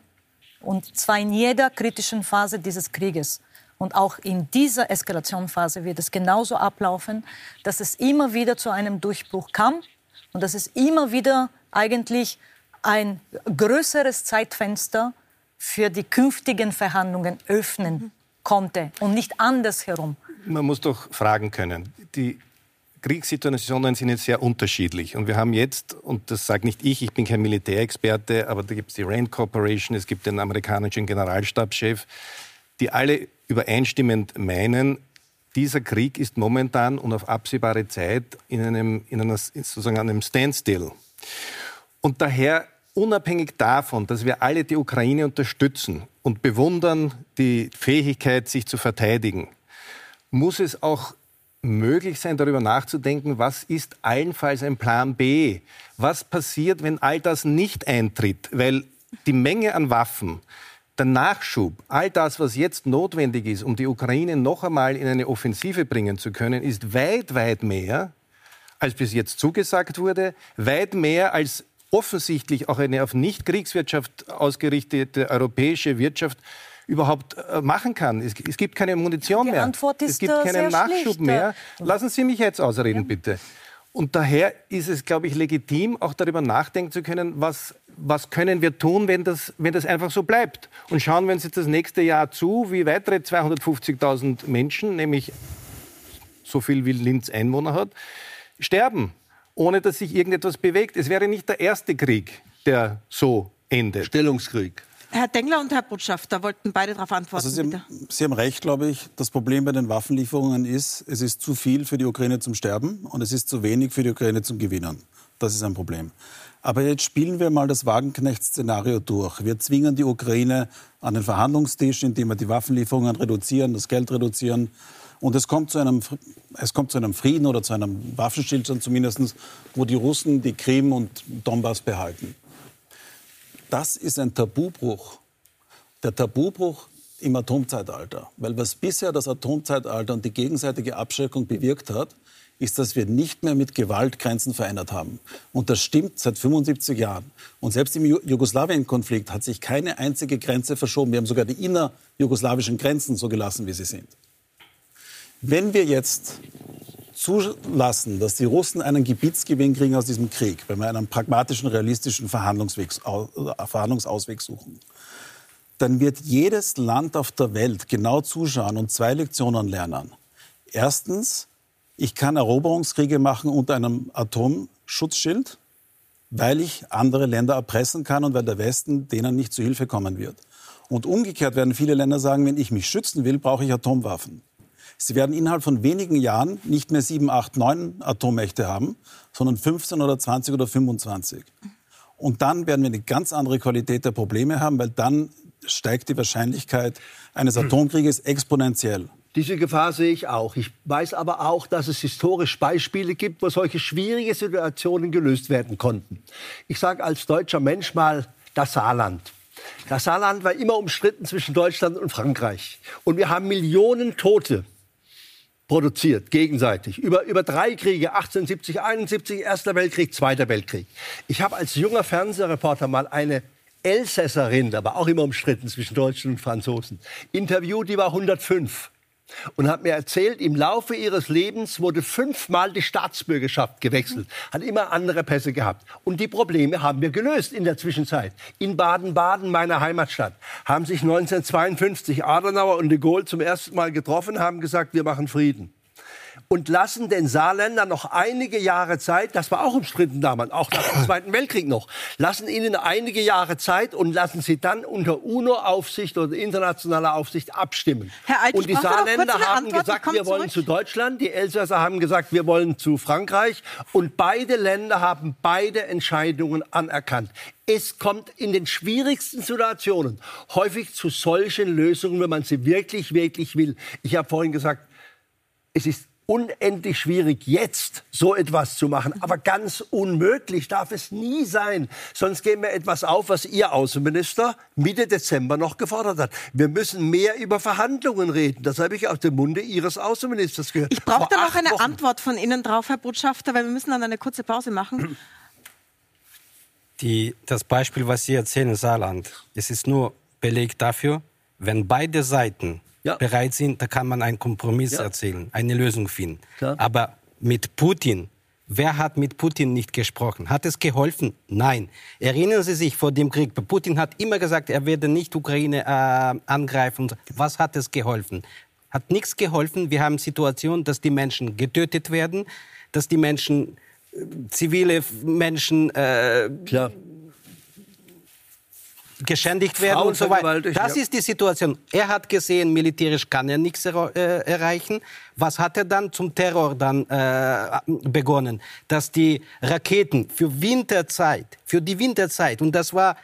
und zwar in jeder kritischen Phase dieses Krieges, und auch in dieser Eskalationsphase wird es genauso ablaufen, dass es immer wieder zu einem Durchbruch kam und dass es immer wieder eigentlich ein größeres Zeitfenster für die künftigen Verhandlungen öffnen konnte und nicht andersherum. Man muss doch fragen können. Die Kriegssituationen sind jetzt sehr unterschiedlich. Und wir haben jetzt, und das sage nicht ich, ich bin kein Militärexperte, aber da gibt es die Rand Corporation, es gibt den amerikanischen Generalstabschef, die alle übereinstimmend meinen, dieser Krieg ist momentan und auf absehbare Zeit in einem, in einer, sozusagen einem Standstill. Und daher unabhängig davon, dass wir alle die Ukraine unterstützen und bewundern die Fähigkeit, sich zu verteidigen, muss es auch möglich sein, darüber nachzudenken, was ist allenfalls ein Plan B? Was passiert, wenn all das nicht eintritt? Weil die Menge an Waffen, der Nachschub, all das, was jetzt notwendig ist, um die Ukraine noch einmal in eine Offensive bringen zu können, ist weit, weit mehr, als bis jetzt zugesagt wurde, weit mehr als offensichtlich auch eine auf Nicht-Kriegswirtschaft ausgerichtete europäische Wirtschaft überhaupt äh, machen kann. Es, es, gibt keine Munition Die mehr. Antwort ist es gibt äh, keinen Nachschub schlicht. mehr. Lassen Sie mich jetzt ausreden, ja. bitte. Und daher ist es, glaube ich, legitim, auch darüber nachdenken zu können, was, was können wir tun, wenn das, wenn das einfach so bleibt. Und schauen wir uns jetzt das nächste Jahr zu, wie weitere 250.000 Menschen, nämlich so viel wie Linz Einwohner hat, sterben ohne dass sich irgendetwas bewegt. Es wäre nicht der erste Krieg, der so endet. Stellungskrieg. Herr Dengler und Herr Botschafter wollten beide darauf antworten. Also Sie, haben, Sie haben recht, glaube ich. Das Problem bei den Waffenlieferungen ist, es ist zu viel für die Ukraine zum Sterben und es ist zu wenig für die Ukraine zum Gewinnen. Das ist ein Problem. Aber jetzt spielen wir mal das Wagenknecht-Szenario durch. Wir zwingen die Ukraine an den Verhandlungstisch, indem wir die Waffenlieferungen reduzieren, das Geld reduzieren. Und es kommt, zu einem, es kommt zu einem Frieden oder zu einem Waffenstillstand zumindest, wo die Russen die Krim und Donbass behalten. Das ist ein Tabubruch. Der Tabubruch im Atomzeitalter. Weil was bisher das Atomzeitalter und die gegenseitige Abschreckung bewirkt hat, ist, dass wir nicht mehr mit Gewalt Grenzen verändert haben. Und das stimmt seit 75 Jahren. Und selbst im Jugoslawien-Konflikt hat sich keine einzige Grenze verschoben. Wir haben sogar die innerjugoslawischen Grenzen so gelassen, wie sie sind. Wenn wir jetzt zulassen, dass die Russen einen Gebietsgewinn kriegen aus diesem Krieg, wenn wir einen pragmatischen, realistischen Verhandlungsausweg suchen, dann wird jedes Land auf der Welt genau zuschauen und zwei Lektionen lernen. Erstens, ich kann Eroberungskriege machen unter einem Atomschutzschild, weil ich andere Länder erpressen kann und weil der Westen denen nicht zu Hilfe kommen wird. Und umgekehrt werden viele Länder sagen, wenn ich mich schützen will, brauche ich Atomwaffen. Sie werden innerhalb von wenigen Jahren nicht mehr sieben, acht, neun Atommächte haben, sondern 15 oder 20 oder 25. Und dann werden wir eine ganz andere Qualität der Probleme haben, weil dann steigt die Wahrscheinlichkeit eines Atomkrieges exponentiell. Diese Gefahr sehe ich auch. Ich weiß aber auch, dass es historisch Beispiele gibt, wo solche schwierige Situationen gelöst werden konnten. Ich sage als deutscher Mensch mal das Saarland. Das Saarland war immer umstritten zwischen Deutschland und Frankreich. Und wir haben Millionen Tote produziert, gegenseitig. Über, über drei Kriege, 1870, 71, Erster Weltkrieg, Zweiter Weltkrieg. Ich habe als junger Fernsehreporter mal eine Elsässerin, aber auch immer umstritten zwischen Deutschen und Franzosen, interviewt, die war 105 und hat mir erzählt, im Laufe ihres Lebens wurde fünfmal die Staatsbürgerschaft gewechselt, hat immer andere Pässe gehabt. Und die Probleme haben wir gelöst in der Zwischenzeit. In Baden-Baden, meiner Heimatstadt, haben sich 1952 Adenauer und de Gaulle zum ersten Mal getroffen, haben gesagt, wir machen Frieden und lassen den Saarländern noch einige Jahre Zeit, das war auch umstritten damals, auch nach dem Zweiten Weltkrieg noch, lassen ihnen einige Jahre Zeit und lassen sie dann unter UNO-Aufsicht oder internationaler Aufsicht abstimmen. Herr Alt, und die Saarländer haben Antwort, gesagt, wir wollen zurück. zu Deutschland, die Elsässer haben gesagt, wir wollen zu Frankreich und beide Länder haben beide Entscheidungen anerkannt. Es kommt in den schwierigsten Situationen häufig zu solchen Lösungen, wenn man sie wirklich, wirklich will. Ich habe vorhin gesagt, es ist unendlich schwierig, jetzt so etwas zu machen. Aber ganz unmöglich darf es nie sein. Sonst geben wir etwas auf, was Ihr Außenminister Mitte Dezember noch gefordert hat. Wir müssen mehr über Verhandlungen reden. Das habe ich aus dem Munde Ihres Außenministers gehört. Ich brauche da noch eine Wochen. Antwort von Ihnen drauf, Herr Botschafter, weil wir müssen dann eine kurze Pause machen. Die, das Beispiel, was Sie erzählen, Saarland, es ist nur Beleg dafür, wenn beide Seiten ja. bereit sind, da kann man einen Kompromiss ja. erzielen, eine Lösung finden. Klar. Aber mit Putin, wer hat mit Putin nicht gesprochen? Hat es geholfen? Nein. Erinnern Sie sich vor dem Krieg, Putin hat immer gesagt, er werde nicht Ukraine äh, angreifen. Was hat es geholfen? Hat nichts geholfen. Wir haben Situationen, dass die Menschen getötet werden, dass die Menschen äh, zivile Menschen äh, Klar geschändigt werden Frauen und so weiter. Das ja. ist die Situation. Er hat gesehen, militärisch kann er nichts er, äh, erreichen. Was hat er dann zum Terror dann äh, begonnen? Dass die Raketen für Winterzeit, für die Winterzeit, und das war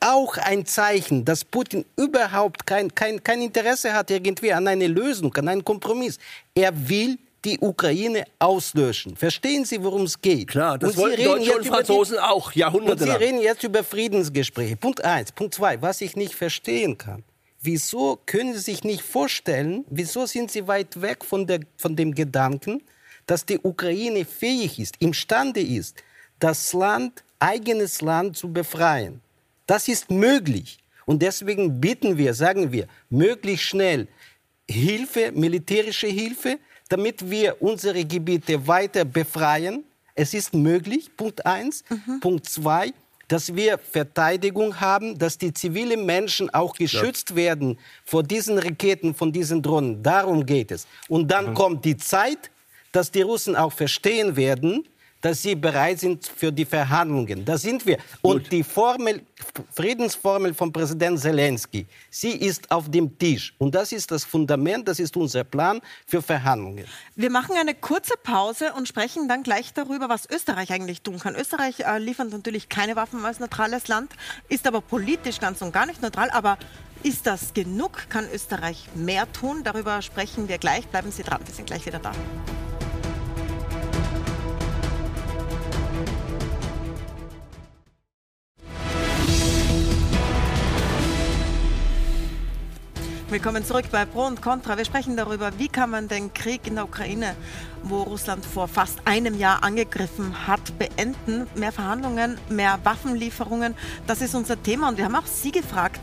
auch ein Zeichen, dass Putin überhaupt kein, kein, kein Interesse hat irgendwie an einer Lösung, an einem Kompromiss. Er will die Ukraine auslöschen. Verstehen Sie, worum es geht? Klar, das wollen Deutsche und Franzosen auch jahrhundertelang. Und Sie reden jetzt über Friedensgespräche. Punkt eins. Punkt zwei, was ich nicht verstehen kann. Wieso können Sie sich nicht vorstellen, wieso sind Sie weit weg von, der, von dem Gedanken, dass die Ukraine fähig ist, imstande ist, das Land, eigenes Land zu befreien? Das ist möglich. Und deswegen bitten wir, sagen wir, möglichst schnell Hilfe, militärische Hilfe, damit wir unsere Gebiete weiter befreien. Es ist möglich, Punkt eins. Mhm. Punkt zwei, dass wir Verteidigung haben, dass die zivilen Menschen auch geschützt ja. werden vor diesen Raketen, von diesen Drohnen. Darum geht es. Und dann mhm. kommt die Zeit, dass die Russen auch verstehen werden, dass sie bereit sind für die Verhandlungen. Da sind wir. Und Gut. die Formel, Friedensformel von Präsident Zelensky, sie ist auf dem Tisch. Und das ist das Fundament, das ist unser Plan für Verhandlungen. Wir machen eine kurze Pause und sprechen dann gleich darüber, was Österreich eigentlich tun kann. Österreich äh, liefert natürlich keine Waffen als neutrales Land, ist aber politisch ganz und gar nicht neutral. Aber ist das genug? Kann Österreich mehr tun? Darüber sprechen wir gleich. Bleiben Sie dran, wir sind gleich wieder da. Willkommen zurück bei Pro und Contra. Wir sprechen darüber, wie kann man den Krieg in der Ukraine, wo Russland vor fast einem Jahr angegriffen hat, beenden. Mehr Verhandlungen, mehr Waffenlieferungen, das ist unser Thema. Und wir haben auch Sie gefragt.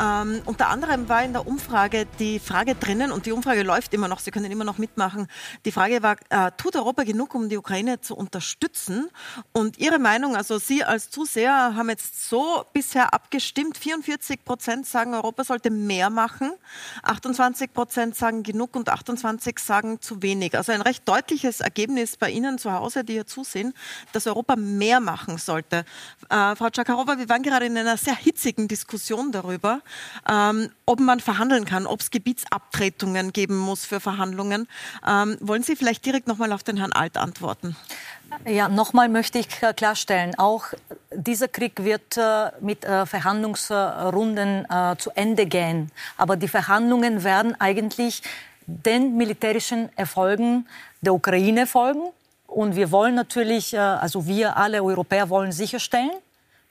Ähm, unter anderem war in der Umfrage die Frage drinnen, und die Umfrage läuft immer noch, Sie können immer noch mitmachen. Die Frage war, äh, tut Europa genug, um die Ukraine zu unterstützen? Und Ihre Meinung, also Sie als Zuseher haben jetzt so bisher abgestimmt. 44 Prozent sagen, Europa sollte mehr machen. 28 Prozent sagen genug und 28 sagen zu wenig. Also ein recht deutliches Ergebnis bei Ihnen zu Hause, die hier zusehen, dass Europa mehr machen sollte. Äh, Frau Czakarowa, wir waren gerade in einer sehr hitzigen Diskussion darüber, ähm, ob man verhandeln kann, ob es Gebietsabtretungen geben muss für Verhandlungen. Ähm, wollen Sie vielleicht direkt nochmal auf den Herrn Alt antworten? Ja, nochmal möchte ich klarstellen, auch dieser Krieg wird äh, mit äh, Verhandlungsrunden äh, zu Ende gehen. Aber die Verhandlungen werden eigentlich den militärischen Erfolgen der Ukraine folgen. Und wir wollen natürlich, äh, also wir alle Europäer wollen sicherstellen,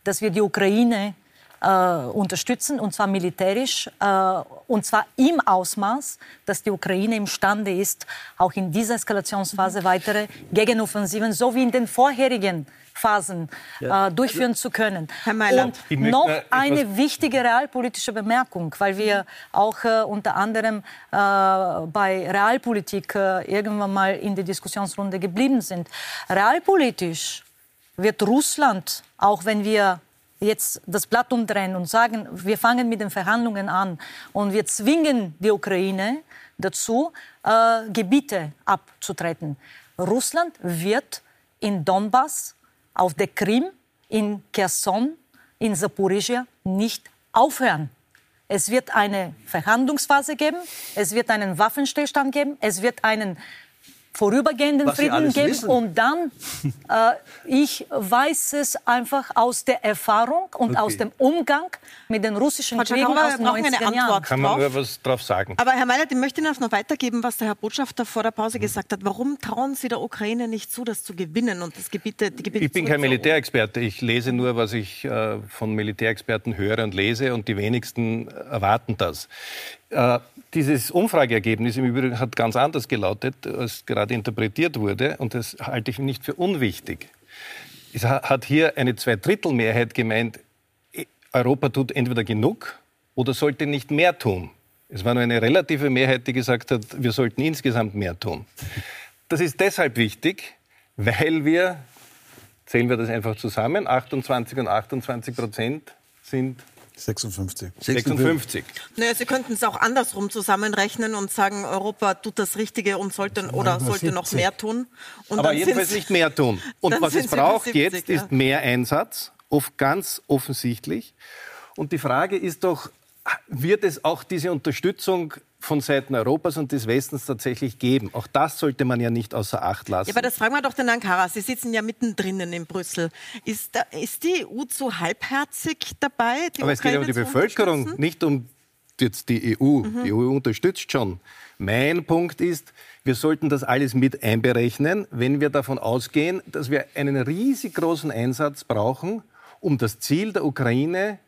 dass wir die Ukraine äh, unterstützen, und zwar militärisch, äh, Und zwar im Ausmaß, dass die Ukraine imstande ist, auch in dieser Eskalationsphase weitere Gegenoffensiven, so wie in den vorherigen Phasen ja. äh, durchführen zu können. Herr Meiler, und noch eine wichtige realpolitische Bemerkung, weil wir auch äh, unter anderem äh, bei Realpolitik äh, irgendwann mal in der Diskussionsrunde geblieben sind. Realpolitisch wird Russland, auch wenn wir jetzt das Blatt umdrehen und sagen, wir fangen mit den Verhandlungen an und wir zwingen die Ukraine dazu, äh, Gebiete abzutreten. Russland wird in Donbass auf der Krim, in Kherson, in Saporizhia nicht aufhören. Es wird eine Verhandlungsphase geben, es wird einen Waffenstillstand geben, es wird einen vorübergehenden Was Frieden geben. Wissen. Und dann, äh, ich weiß es einfach aus der Erfahrung und okay. aus dem Umgang mit den russischen Frau Kriegen aus den 90er Jahren. Kann man nur was drauf sagen. Aber Herr Meyer, ich möchte Ihnen noch weitergeben, was der Herr Botschafter vor der Pause gesagt hat. Warum trauen Sie der Ukraine nicht zu, das zu gewinnen und das Gebiete, die Gebiete Ich bin kein Militärexperte. Ich lese nur, was ich äh, von Militärexperten höre und lese und die wenigsten erwarten das. Äh, dieses Umfrageergebnis im Übrigen hat ganz anders gelautet, als gerade interpretiert wurde. Und das halte ich nicht für unwichtig. Es hat hier eine Zweidrittelmehrheit gemeint, Europa tut entweder genug oder sollte nicht mehr tun. Es war nur eine relative Mehrheit, die gesagt hat, wir sollten insgesamt mehr tun. Das ist deshalb wichtig, weil wir, zählen wir das einfach zusammen, 28 und 28 Prozent sind 56. 56. Naja, Sie könnten es auch andersrum zusammenrechnen und sagen, Europa tut das Richtige und sollte oder sollte noch mehr tun. Und Aber jedenfalls nicht mehr tun. Und was es braucht 70, jetzt ja. ist mehr Einsatz, oft ganz offensichtlich. Und die Frage ist doch, wird es auch diese Unterstützung von Seiten Europas und des Westens tatsächlich geben. Auch das sollte man ja nicht außer Acht lassen. Ja, aber das fragen wir doch den Ankara. Sie sitzen ja mittendrin in Brüssel. Ist, da, ist die EU zu halbherzig dabei? aber es geht ja um die Bevölkerung, nicht um jetzt die EU. Mhm. Die EU unterstützt schon. Mein Punkt ist, wir sollten das alles mit einberechnen, wenn wir davon ausgehen, dass wir einen riesig großen Einsatz brauchen, um das Ziel der Ukraine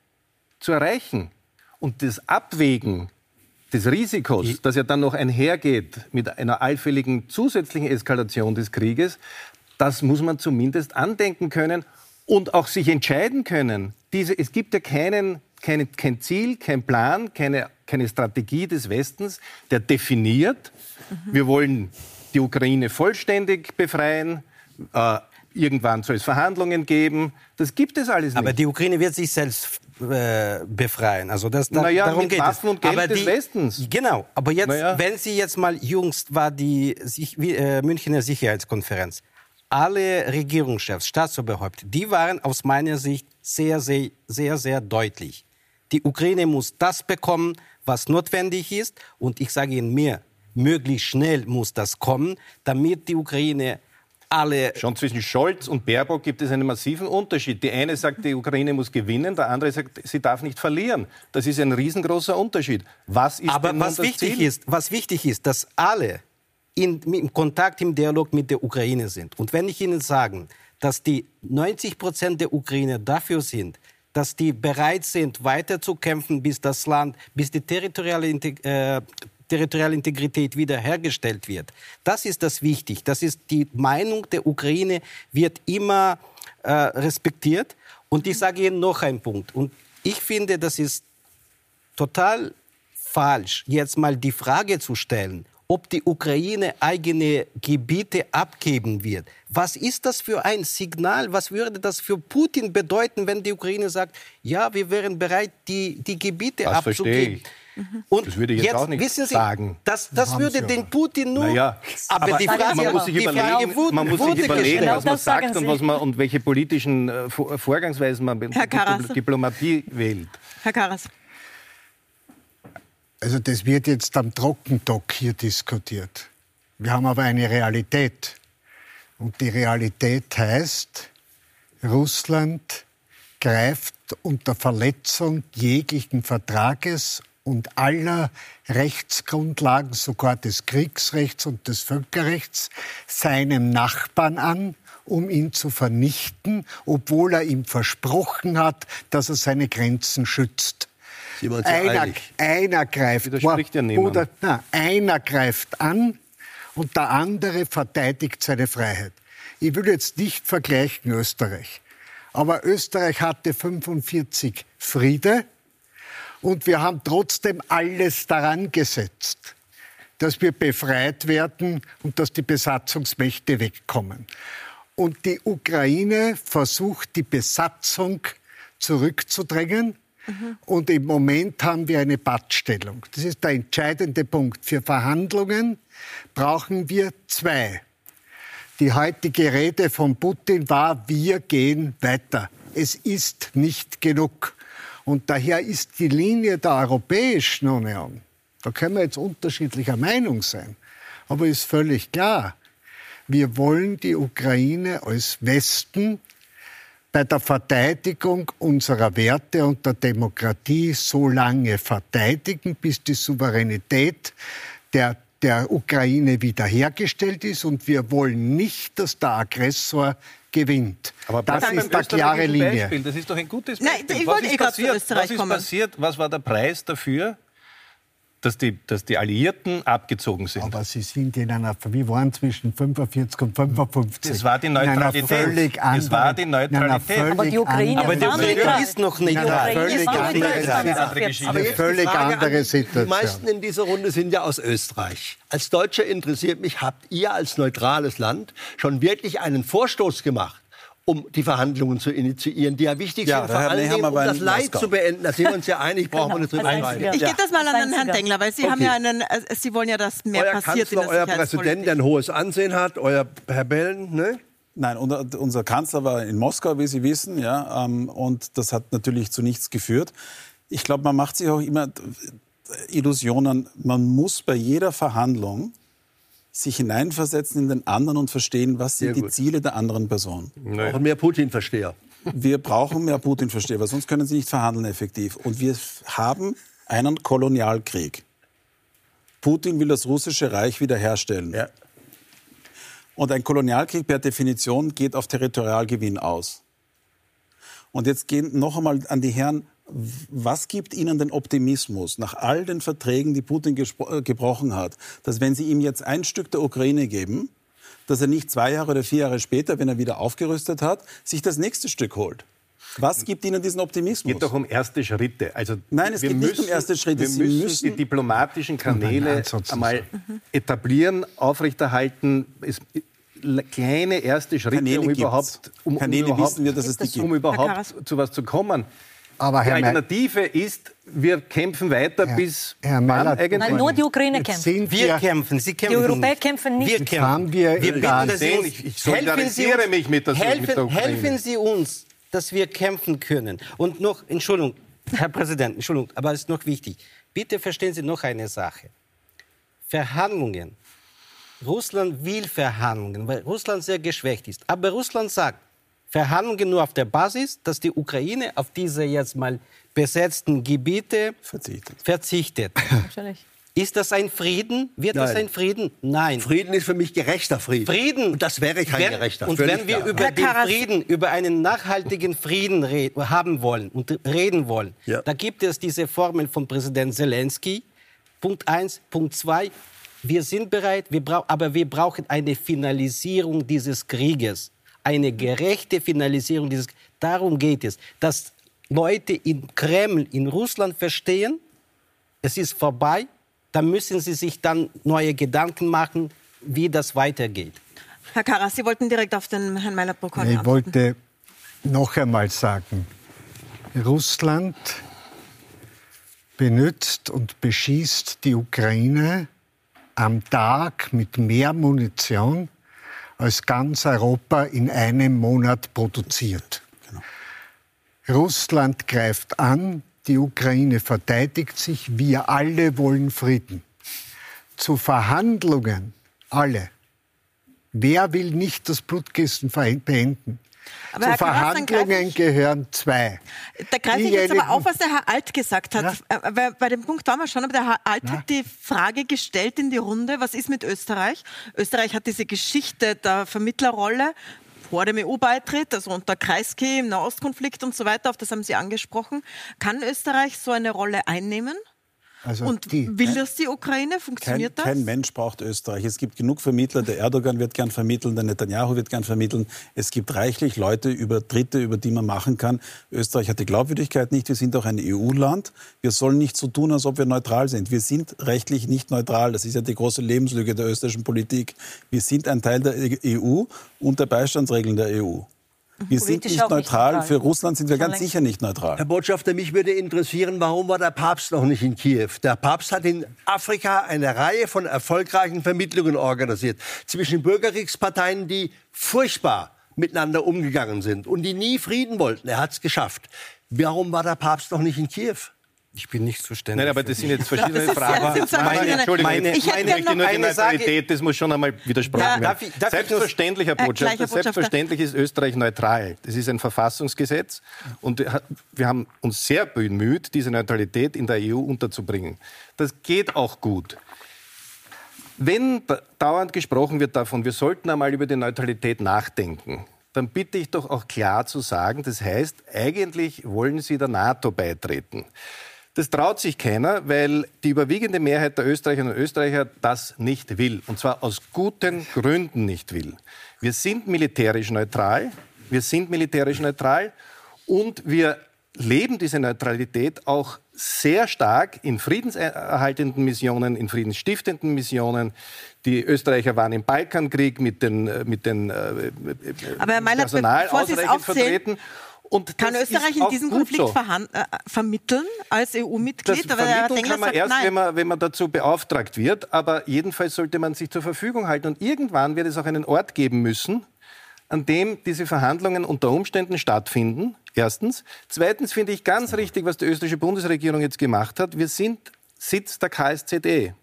zu erreichen. Und das Abwägen des Risikos, das ja dann noch einhergeht mit einer allfälligen zusätzlichen Eskalation des Krieges, das muss man zumindest andenken können und auch sich entscheiden können. Diese, es gibt ja keinen, kein, kein Ziel, kein Plan, keine, keine Strategie des Westens, der definiert, mhm. wir wollen die Ukraine vollständig befreien, äh, irgendwann soll es Verhandlungen geben. Das gibt es alles nicht. Aber die Ukraine wird sich selbst äh, befreien. Also das, da, naja, darum geht Waffen es. und Geld aber des Westens. Genau. Aber jetzt, naja. wenn Sie jetzt mal jüngst war die sich, äh, Münchner Sicherheitskonferenz. Alle Regierungschefs, Staatsoberhäupter, die waren aus meiner Sicht sehr, sehr, sehr, sehr deutlich. Die Ukraine muss das bekommen, was notwendig ist. Und ich sage Ihnen mehr, möglichst schnell muss das kommen, damit die Ukraine alle. Schon zwischen Scholz und Baerbock gibt es einen massiven Unterschied. Die eine sagt, die Ukraine muss gewinnen, der andere sagt, sie darf nicht verlieren. Das ist ein riesengroßer Unterschied. Was ist Aber was wichtig Ziel? ist, was wichtig ist, dass alle in, im Kontakt, im Dialog mit der Ukraine sind. Und wenn ich Ihnen sage, dass die 90 Prozent der Ukraine dafür sind, dass die bereit sind, weiterzukämpfen, bis das Land, bis die territoriale äh, territoriale Integrität wiederhergestellt wird. Das ist das wichtig. Das ist die Meinung der Ukraine wird immer äh, respektiert. Und ich sage Ihnen noch einen Punkt. Und ich finde, das ist total falsch, jetzt mal die Frage zu stellen, ob die Ukraine eigene Gebiete abgeben wird. Was ist das für ein Signal? Was würde das für Putin bedeuten, wenn die Ukraine sagt, ja, wir wären bereit, die, die Gebiete das abzugeben? Mhm. Und das würde ich jetzt, jetzt auch nicht wissen Sie, sagen. Das, das würde den Putin nur. Naja, aber, aber die Frage, man muss sich überlegen, wurde, man muss sich überlegen was man sagt und, was man, und welche politischen äh, Vorgangsweisen man mit Diplomatie wählt. Herr Karas. Also das wird jetzt am Trockendock hier diskutiert. Wir haben aber eine Realität. Und die Realität heißt, Russland greift unter Verletzung jeglichen Vertrages und aller Rechtsgrundlagen, sogar des Kriegsrechts und des Völkerrechts, seinen Nachbarn an, um ihn zu vernichten, obwohl er ihm versprochen hat, dass er seine Grenzen schützt. einer, einer greift, oder, na, einer greift an und der andere verteidigt seine Freiheit. Ich will jetzt nicht vergleichen Österreich, aber Österreich hatte 45 Friede und wir haben trotzdem alles daran gesetzt, dass wir befreit werden und dass die Besatzungsmächte wegkommen. Und die Ukraine versucht, die Besatzung zurückzudrängen. Und im Moment haben wir eine Pattstellung. Das ist der entscheidende Punkt. Für Verhandlungen brauchen wir zwei. Die heutige Rede von Putin war, wir gehen weiter. Es ist nicht genug. Und daher ist die Linie der Europäischen Union, da können wir jetzt unterschiedlicher Meinung sein, aber ist völlig klar, wir wollen die Ukraine als Westen bei der Verteidigung unserer Werte und der Demokratie so lange verteidigen, bis die Souveränität der, der Ukraine wiederhergestellt ist. Und wir wollen nicht, dass der Aggressor gewinnt. Aber das ist der klare Linie. Beispiel. Das ist doch ein gutes Nein, Beispiel. ich was wollte ist eh grad zu? Österreich Was ist kommen. passiert? Was war der Preis dafür, dass die, dass die Alliierten abgezogen sind? Aber sie sind in einer, wie waren zwischen 45 und 55. Das war die In einer Neutralität. völlig Das anderen, war die in einer Neutralität. völlig Aber die Ukraine Aber die Ukraine ist noch nicht da. völlig Die Ukraine anderen- ist noch nicht da. eine Aber die völlig andere Die Situation. meisten in dieser Runde sind ja aus Österreich. Als Deutscher interessiert mich, habt ihr als neutrales Land schon wirklich einen Vorstoß gemacht? Um die Verhandlungen zu initiieren, die ja wichtig Ja, sind, vor Dingen, Nehammer um das in Leid Moskau. zu beenden. Da sind wir uns ja einig, brauchen wir nicht drüber streiten. Ich gebe das mal an den Herrn Dengler, weil Sie haben Okay. ja einen, äh, Sie wollen ja, dass mehr Euer passiert in Kanzler, der euer Präsident, der ein hohes Ansehen hat, euer Herr Bellen, ne? Nein, unser, Kanzler war in Moskau, wie Sie wissen, ja, ähm, und das hat natürlich zu nichts geführt. Ich glaube, man macht sich auch immer Illusionen. Man muss bei jeder Verhandlung sich hineinversetzen in den anderen und verstehen, was sind Sehr die gut. Ziele der anderen Person. Wir brauchen mehr Putin-Versteher. Wir brauchen mehr Putin-Versteher, weil sonst können sie nicht verhandeln effektiv. Und wir haben einen Kolonialkrieg. Putin will das russische Reich wiederherstellen. Und ein Kolonialkrieg per Definition geht auf Territorialgewinn aus. Und jetzt gehen noch einmal an die Herren, was gibt Ihnen den Optimismus nach all den Verträgen, die Putin äh, gebrochen hat, dass wenn Sie ihm jetzt ein Stück der Ukraine geben, dass er nicht zwei Jahre oder vier Jahre später, wenn er wieder aufgerüstet hat, sich das nächste Stück holt? Was gibt Ihnen diesen Optimismus? Es geht doch um erste Schritte. Also Nein, es wir geht nicht um müssen- erste Schritte. Wir Sie müssen, müssen- die diplomatischen Kanäle einmal sagen. etablieren, aufrechterhalten. Es, kleine erste Schritte, Kanäle um überhaupt, um, um überhaupt, wissen wir, dass es die gibt. um überhaupt zu was zu kommen. Aber die Herr Mei- Alternative ist, wir kämpfen weiter bis Herr wann Meiler- eigentlich? Nein, nur die Ukraine kämpft. Wir wir- kämpfen, Sie Die kämpfen. Europäer kämpfen nicht. Wir kämpfen. haben wir wir bitten, dass Sie uns, Ich- ich helfen, Sie solidarisiere uns, mich mit der- helfen, mit der Ukraine. helfen Sie uns, dass wir kämpfen können. Und noch, Entschuldigung, Herr Präsident, Entschuldigung, aber es ist noch wichtig. Bitte verstehen Sie noch eine Sache. Verhandlungen. Russland will Verhandlungen, weil Russland sehr geschwächt ist. Aber Russland sagt, Verhandlungen nur auf der Basis, dass die Ukraine auf diese jetzt mal besetzten Gebiete verzichtet. verzichtet. Natürlich. Ist das ein Frieden? Wird das Nein. ein Frieden? Nein. Frieden ist für mich gerechter Frieden. Frieden. Und das wäre kein wenn, gerechter. Und völlig wenn wir klar. über Herr den Karas- Frieden, über einen nachhaltigen Frieden re- haben wollen und reden wollen, Ja. da gibt es diese Formel von Präsident Zelensky. Punkt eins, Punkt zwei. Wir sind bereit, wir aber wir brauchen eine Finalisierung dieses Krieges. Eine gerechte Finalisierung dieses Darum geht es, dass Leute in Kreml, in Russland verstehen, es ist vorbei, dann müssen sie sich dann neue Gedanken machen, wie das weitergeht. Herr Karas, Sie wollten direkt auf den Herrn Meiler-Brokon Ich wollte noch einmal sagen, Russland benutzt und beschießt die Ukraine am Tag mit mehr Munition, als ganz Europa in einem Monat produziert. Russland greift an, die Ukraine verteidigt sich, wir alle wollen Frieden. Zu Verhandlungen, alle. Wer will nicht das Blutkissen beenden? Aber Zu Herr Verhandlungen ich- gehören zwei. Da greife ich jetzt aber auf, was der Herr Alt gesagt hat. Äh, Weil bei dem Punkt waren wir schon, aber der Herr Alt hat die Frage gestellt in die Runde, was ist mit Österreich? Österreich hat diese Geschichte der Vermittlerrolle. vor dem EU-Beitritt, also unter Kreisky im Nahostkonflikt und so weiter, auf das haben Sie angesprochen. Kann Österreich so eine Rolle einnehmen? Also und die, will das die Ukraine? Funktioniert kein, das? Kein Mensch braucht Österreich. Es gibt genug Vermittler. Der Erdogan wird gern vermitteln, der Netanyahu wird gern vermitteln. Es gibt reichlich Leute über Dritte, über die man machen kann. Österreich hat die Glaubwürdigkeit nicht. Wir sind auch ein EU-Land. Wir sollen nicht so tun, als ob wir neutral sind. Wir sind rechtlich nicht neutral. Das ist ja die große Lebenslüge der österreichischen Politik. Wir sind ein Teil der EU und der Beistandsregeln der EU. Wir sind nicht neutral. nicht neutral. Für Russland sind wir ganz sicher nicht neutral. Herr Botschafter, mich würde interessieren, warum war der Papst noch nicht in Kiew? Der Papst hat in Afrika eine Reihe von erfolgreichen Vermittlungen organisiert zwischen Bürgerkriegsparteien, die furchtbar miteinander umgegangen sind und die nie Frieden wollten. Er hat es geschafft. Warum war der Papst noch nicht in Kiew? Ich bin nicht zuständig. Nein, aber das sind jetzt verschiedene Fragen. Meine, Entschuldigung, meine, ich, meine, möchte nur die Neutralität, das muss schon einmal widersprochen ja, werden. Darf ich, darf selbstverständlich, Herr Botschafter, selbstverständlich ist Österreich neutral. Das ist ein Verfassungsgesetz und wir haben uns sehr bemüht, diese Neutralität in der EU unterzubringen. Das geht auch gut. Wenn dauernd gesprochen wird davon, wir sollten einmal über die Neutralität nachdenken, dann bitte ich doch auch klar zu sagen, das heißt, eigentlich wollen Sie der NATO beitreten. Das traut sich keiner, weil die überwiegende Mehrheit der Österreicherinnen und Österreicher das nicht will. Und zwar aus guten Gründen nicht will. Wir sind militärisch neutral. Wir sind militärisch neutral. Und wir leben diese Neutralität auch sehr stark in friedenserhaltenden Missionen, in friedensstiftenden Missionen. Die Österreicher waren im Balkankrieg mit den, mit den äh, Aber Herr Meilert, Personal ausreichend vertreten. Und kann Österreich in diesem Konflikt so. äh, vermitteln als EU-Mitglied? Das vermitteln kann man sagt, erst, wenn man, wenn man dazu beauftragt wird. Aber jedenfalls sollte man sich zur Verfügung halten. Und irgendwann wird es auch einen Ort geben müssen, an dem diese Verhandlungen unter Umständen stattfinden. Erstens. Zweitens finde ich ganz richtig, was die österreichische Bundesregierung jetzt gemacht hat. Wir sind Sitz der KSZE.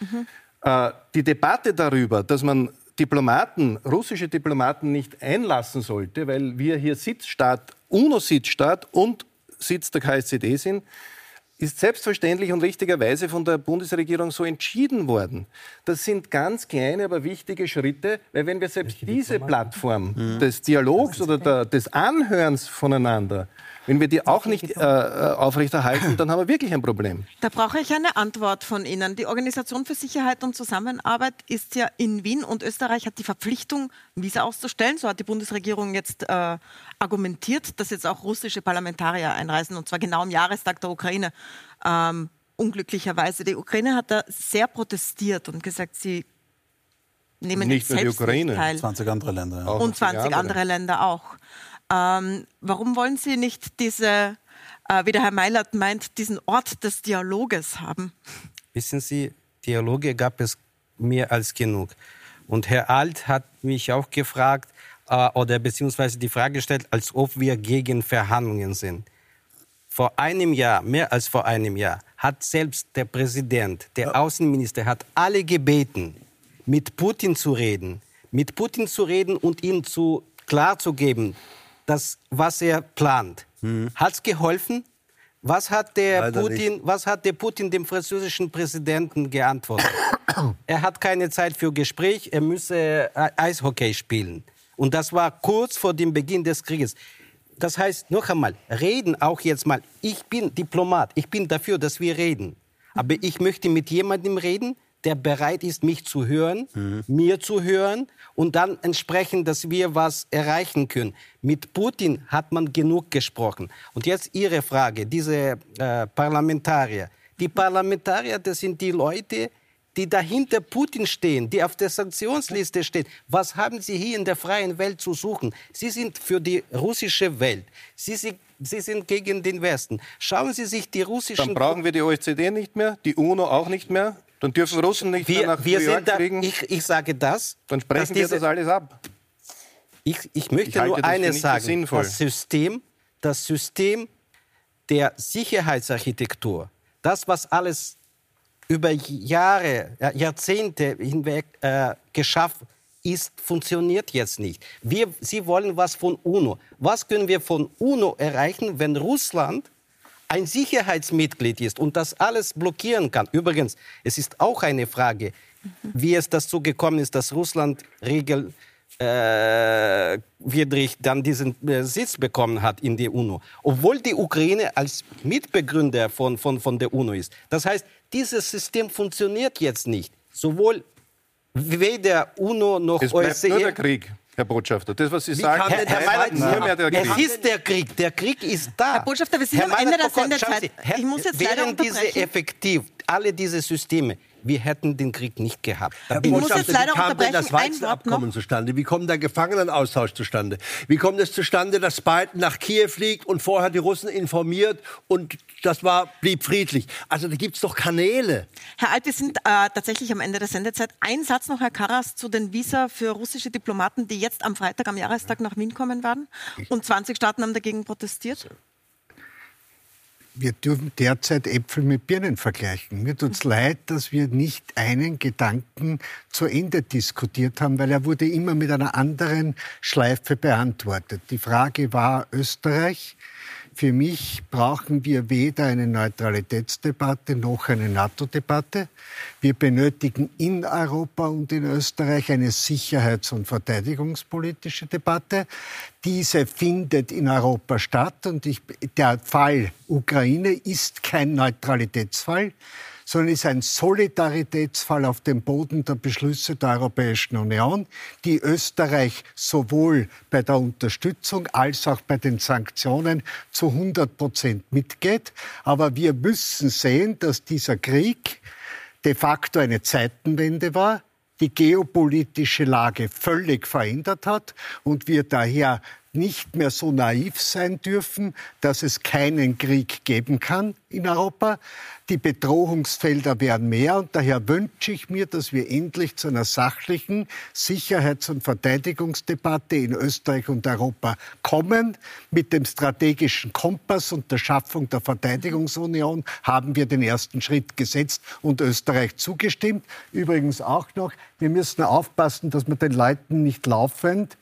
Mhm. Äh, die Debatte darüber, dass man Diplomaten, russische Diplomaten nicht einlassen sollte, weil wir hier Sitzstaat UNO-Sitzstaat und Sitz der KSCD sind, ist selbstverständlich und richtigerweise von der Bundesregierung so entschieden worden. Das sind ganz kleine, aber wichtige Schritte, weil wenn wir selbst diese Plattform mhm. des Dialogs oder der, des Anhörens voneinander wenn wir die auch nicht äh, äh, aufrechterhalten, dann haben wir wirklich ein Problem. Da brauche ich eine Antwort von Ihnen. Die Organisation für Sicherheit und Zusammenarbeit ist ja in Wien und Österreich hat die Verpflichtung, Visa auszustellen. So hat die Bundesregierung jetzt äh, argumentiert, dass jetzt auch russische Parlamentarier einreisen und zwar genau am Jahrestag der Ukraine. Ähm, unglücklicherweise. Die Ukraine hat da sehr protestiert und gesagt, sie nehmen nicht nur die Ukraine, teil. 20 andere Länder. Ja. Und 20 andere. andere Länder auch. Ähm, warum wollen Sie nicht diese, äh, wie der Herr Meilert meint, diesen Ort des Dialoges haben? Wissen Sie, Dialoge gab es mehr als genug. Und Herr Alt hat mich auch gefragt, äh, oder beziehungsweise die Frage gestellt, als ob wir gegen Verhandlungen sind. Vor einem Jahr, mehr als vor einem Jahr, hat selbst der Präsident, der ja. Außenminister, hat alle gebeten, mit Putin zu reden, mit Putin zu reden und ihm zu klarzugeben, das, was er plant. Mhm. Hat es geholfen? Was hat, der Putin, was hat der Putin dem französischen Präsidenten geantwortet? er hat keine Zeit für Gespräch, er müsse äh, Eishockey spielen. Und das war kurz vor dem Beginn des Krieges. Das heißt, noch einmal, reden auch jetzt mal. Ich bin Diplomat, ich bin dafür, dass wir reden. Aber ich möchte mit jemandem reden, der bereit ist, mich zu hören, mhm. mir zu hören und dann entsprechend, dass wir was erreichen können. Mit Putin hat man genug gesprochen. Und jetzt Ihre Frage, diese äh, Parlamentarier. Die Parlamentarier, das sind die Leute, die dahinter Putin stehen, die auf der Sanktionsliste stehen. Was haben Sie hier in der freien Welt zu suchen? Sie sind für die russische Welt. Sie sind, Sie sind gegen den Westen. Schauen Sie sich die russischen... Dann brauchen wir die OECD nicht mehr, die UNO auch nicht mehr. Dann dürfen Russen nicht wir, nach wir New York da, fliegen. Ich, ich, sage das. Dann sprechen wir das alles ab. Ich, ich möchte ich nur eines sagen. Das System, das System der Sicherheitsarchitektur, das, was alles über Jahre, Jahrzehnte hinweg äh, geschaffen ist, funktioniert jetzt nicht. Wir, Sie wollen was von UNO. Was können wir von UNO erreichen, wenn Russland ein Sicherheitsmitglied ist und das alles blockieren kann. Übrigens, es ist auch eine Frage, wie es dazu gekommen ist, dass Russland Regel äh, dann diesen äh, Sitz bekommen hat in der UNO, obwohl die Ukraine als Mitbegründer von, von, von der UNO ist. Das heißt, dieses System funktioniert jetzt nicht. Sowohl weder UNO noch es OSCE. Nur der Krieg. Herr Botschafter, das, was Sie Wie sagen, Herr, Herr Meiler, der Krieg. es ist der Krieg. Der Krieg ist da. Herr Botschafter, wir sind Herr am Ende der Sendezeit. Ich muss jetzt leider diese effektiv, alle diese Systeme wir hätten den Krieg nicht gehabt. Da ich muss jetzt leider Wie kam denn das Weizenabkommen zustande? Wie kommt der Gefangenenaustausch zustande? Wie kommt es zustande, dass Biden nach Kiew fliegt und vorher die Russen informiert und das war, blieb friedlich? Also da gibt es doch Kanäle. Herr Alt, wir sind äh, tatsächlich am Ende der Sendezeit. Ein Satz noch, Herr Karas, zu den Visa für russische Diplomaten, die jetzt am Freitag, am Jahrestag nach Wien kommen werden. Und 20 Staaten haben dagegen protestiert wir dürfen derzeit Äpfel mit Birnen vergleichen. Mir tut es leid, dass wir nicht einen Gedanken zu Ende diskutiert haben, weil er wurde immer mit einer anderen Schleife beantwortet. Die Frage war Österreich, für mich brauchen wir weder eine Neutralitätsdebatte noch eine NATO-Debatte. Wir benötigen in Europa und in Österreich eine sicherheits- und verteidigungspolitische Debatte. Diese findet in Europa statt und ich, der Fall Ukraine ist kein Neutralitätsfall sondern ist ein Solidaritätsfall auf dem Boden der Beschlüsse der Europäischen Union, die Österreich sowohl bei der Unterstützung als auch bei den Sanktionen zu 100 Prozent mitgeht. Aber wir müssen sehen, dass dieser Krieg de facto eine Zeitenwende war, die geopolitische Lage völlig verändert hat und wir daher nicht mehr so naiv sein dürfen, dass es keinen Krieg geben kann in Europa. Die Bedrohungsfelder werden mehr und daher wünsche ich mir, dass wir endlich zu einer sachlichen Sicherheits- und Verteidigungsdebatte in Österreich und Europa kommen. Mit dem strategischen Kompass und der Schaffung der Verteidigungsunion haben wir den ersten Schritt gesetzt und Österreich zugestimmt. Übrigens auch noch, wir müssen aufpassen, dass wir den Leuten nicht laufend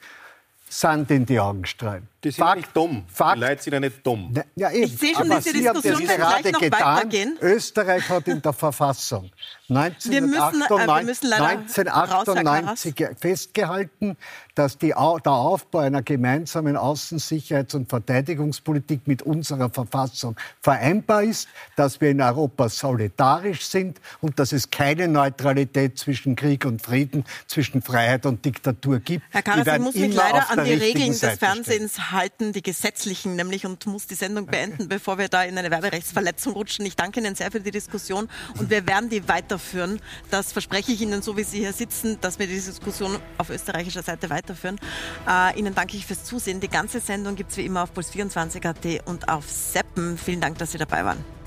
Sand in die Augen streuen. Die sind Fakt, nicht dumm. Fakt. Die Leute sind ja nicht dumm. Ja, eben. Ich sehe schon, dass die Diskussion gerade noch getan. weitergehen. Österreich hat in der Verfassung 1998, müssen, äh, 1998 festgehalten, dass die, der Aufbau einer gemeinsamen Außensicherheits- und Verteidigungspolitik mit unserer Verfassung vereinbar ist, dass wir in Europa solidarisch sind und dass es keine Neutralität zwischen Krieg und Frieden, zwischen Freiheit und Diktatur gibt. Herr Karas, ich muss mich leider an die Regeln des Fernsehens halten, die gesetzlichen nämlich, und muss die Sendung beenden, bevor wir da in eine Werberechtsverletzung rutschen. Ich danke Ihnen sehr für die Diskussion und wir werden die weiterführen. Das verspreche ich Ihnen, so wie Sie hier sitzen, dass wir die Diskussion auf österreichischer Seite weiterführen. Äh, Ihnen danke ich fürs Zusehen. Die ganze Sendung gibt es wie immer auf Puls24.at und auf Seppen. Vielen Dank, dass Sie dabei waren.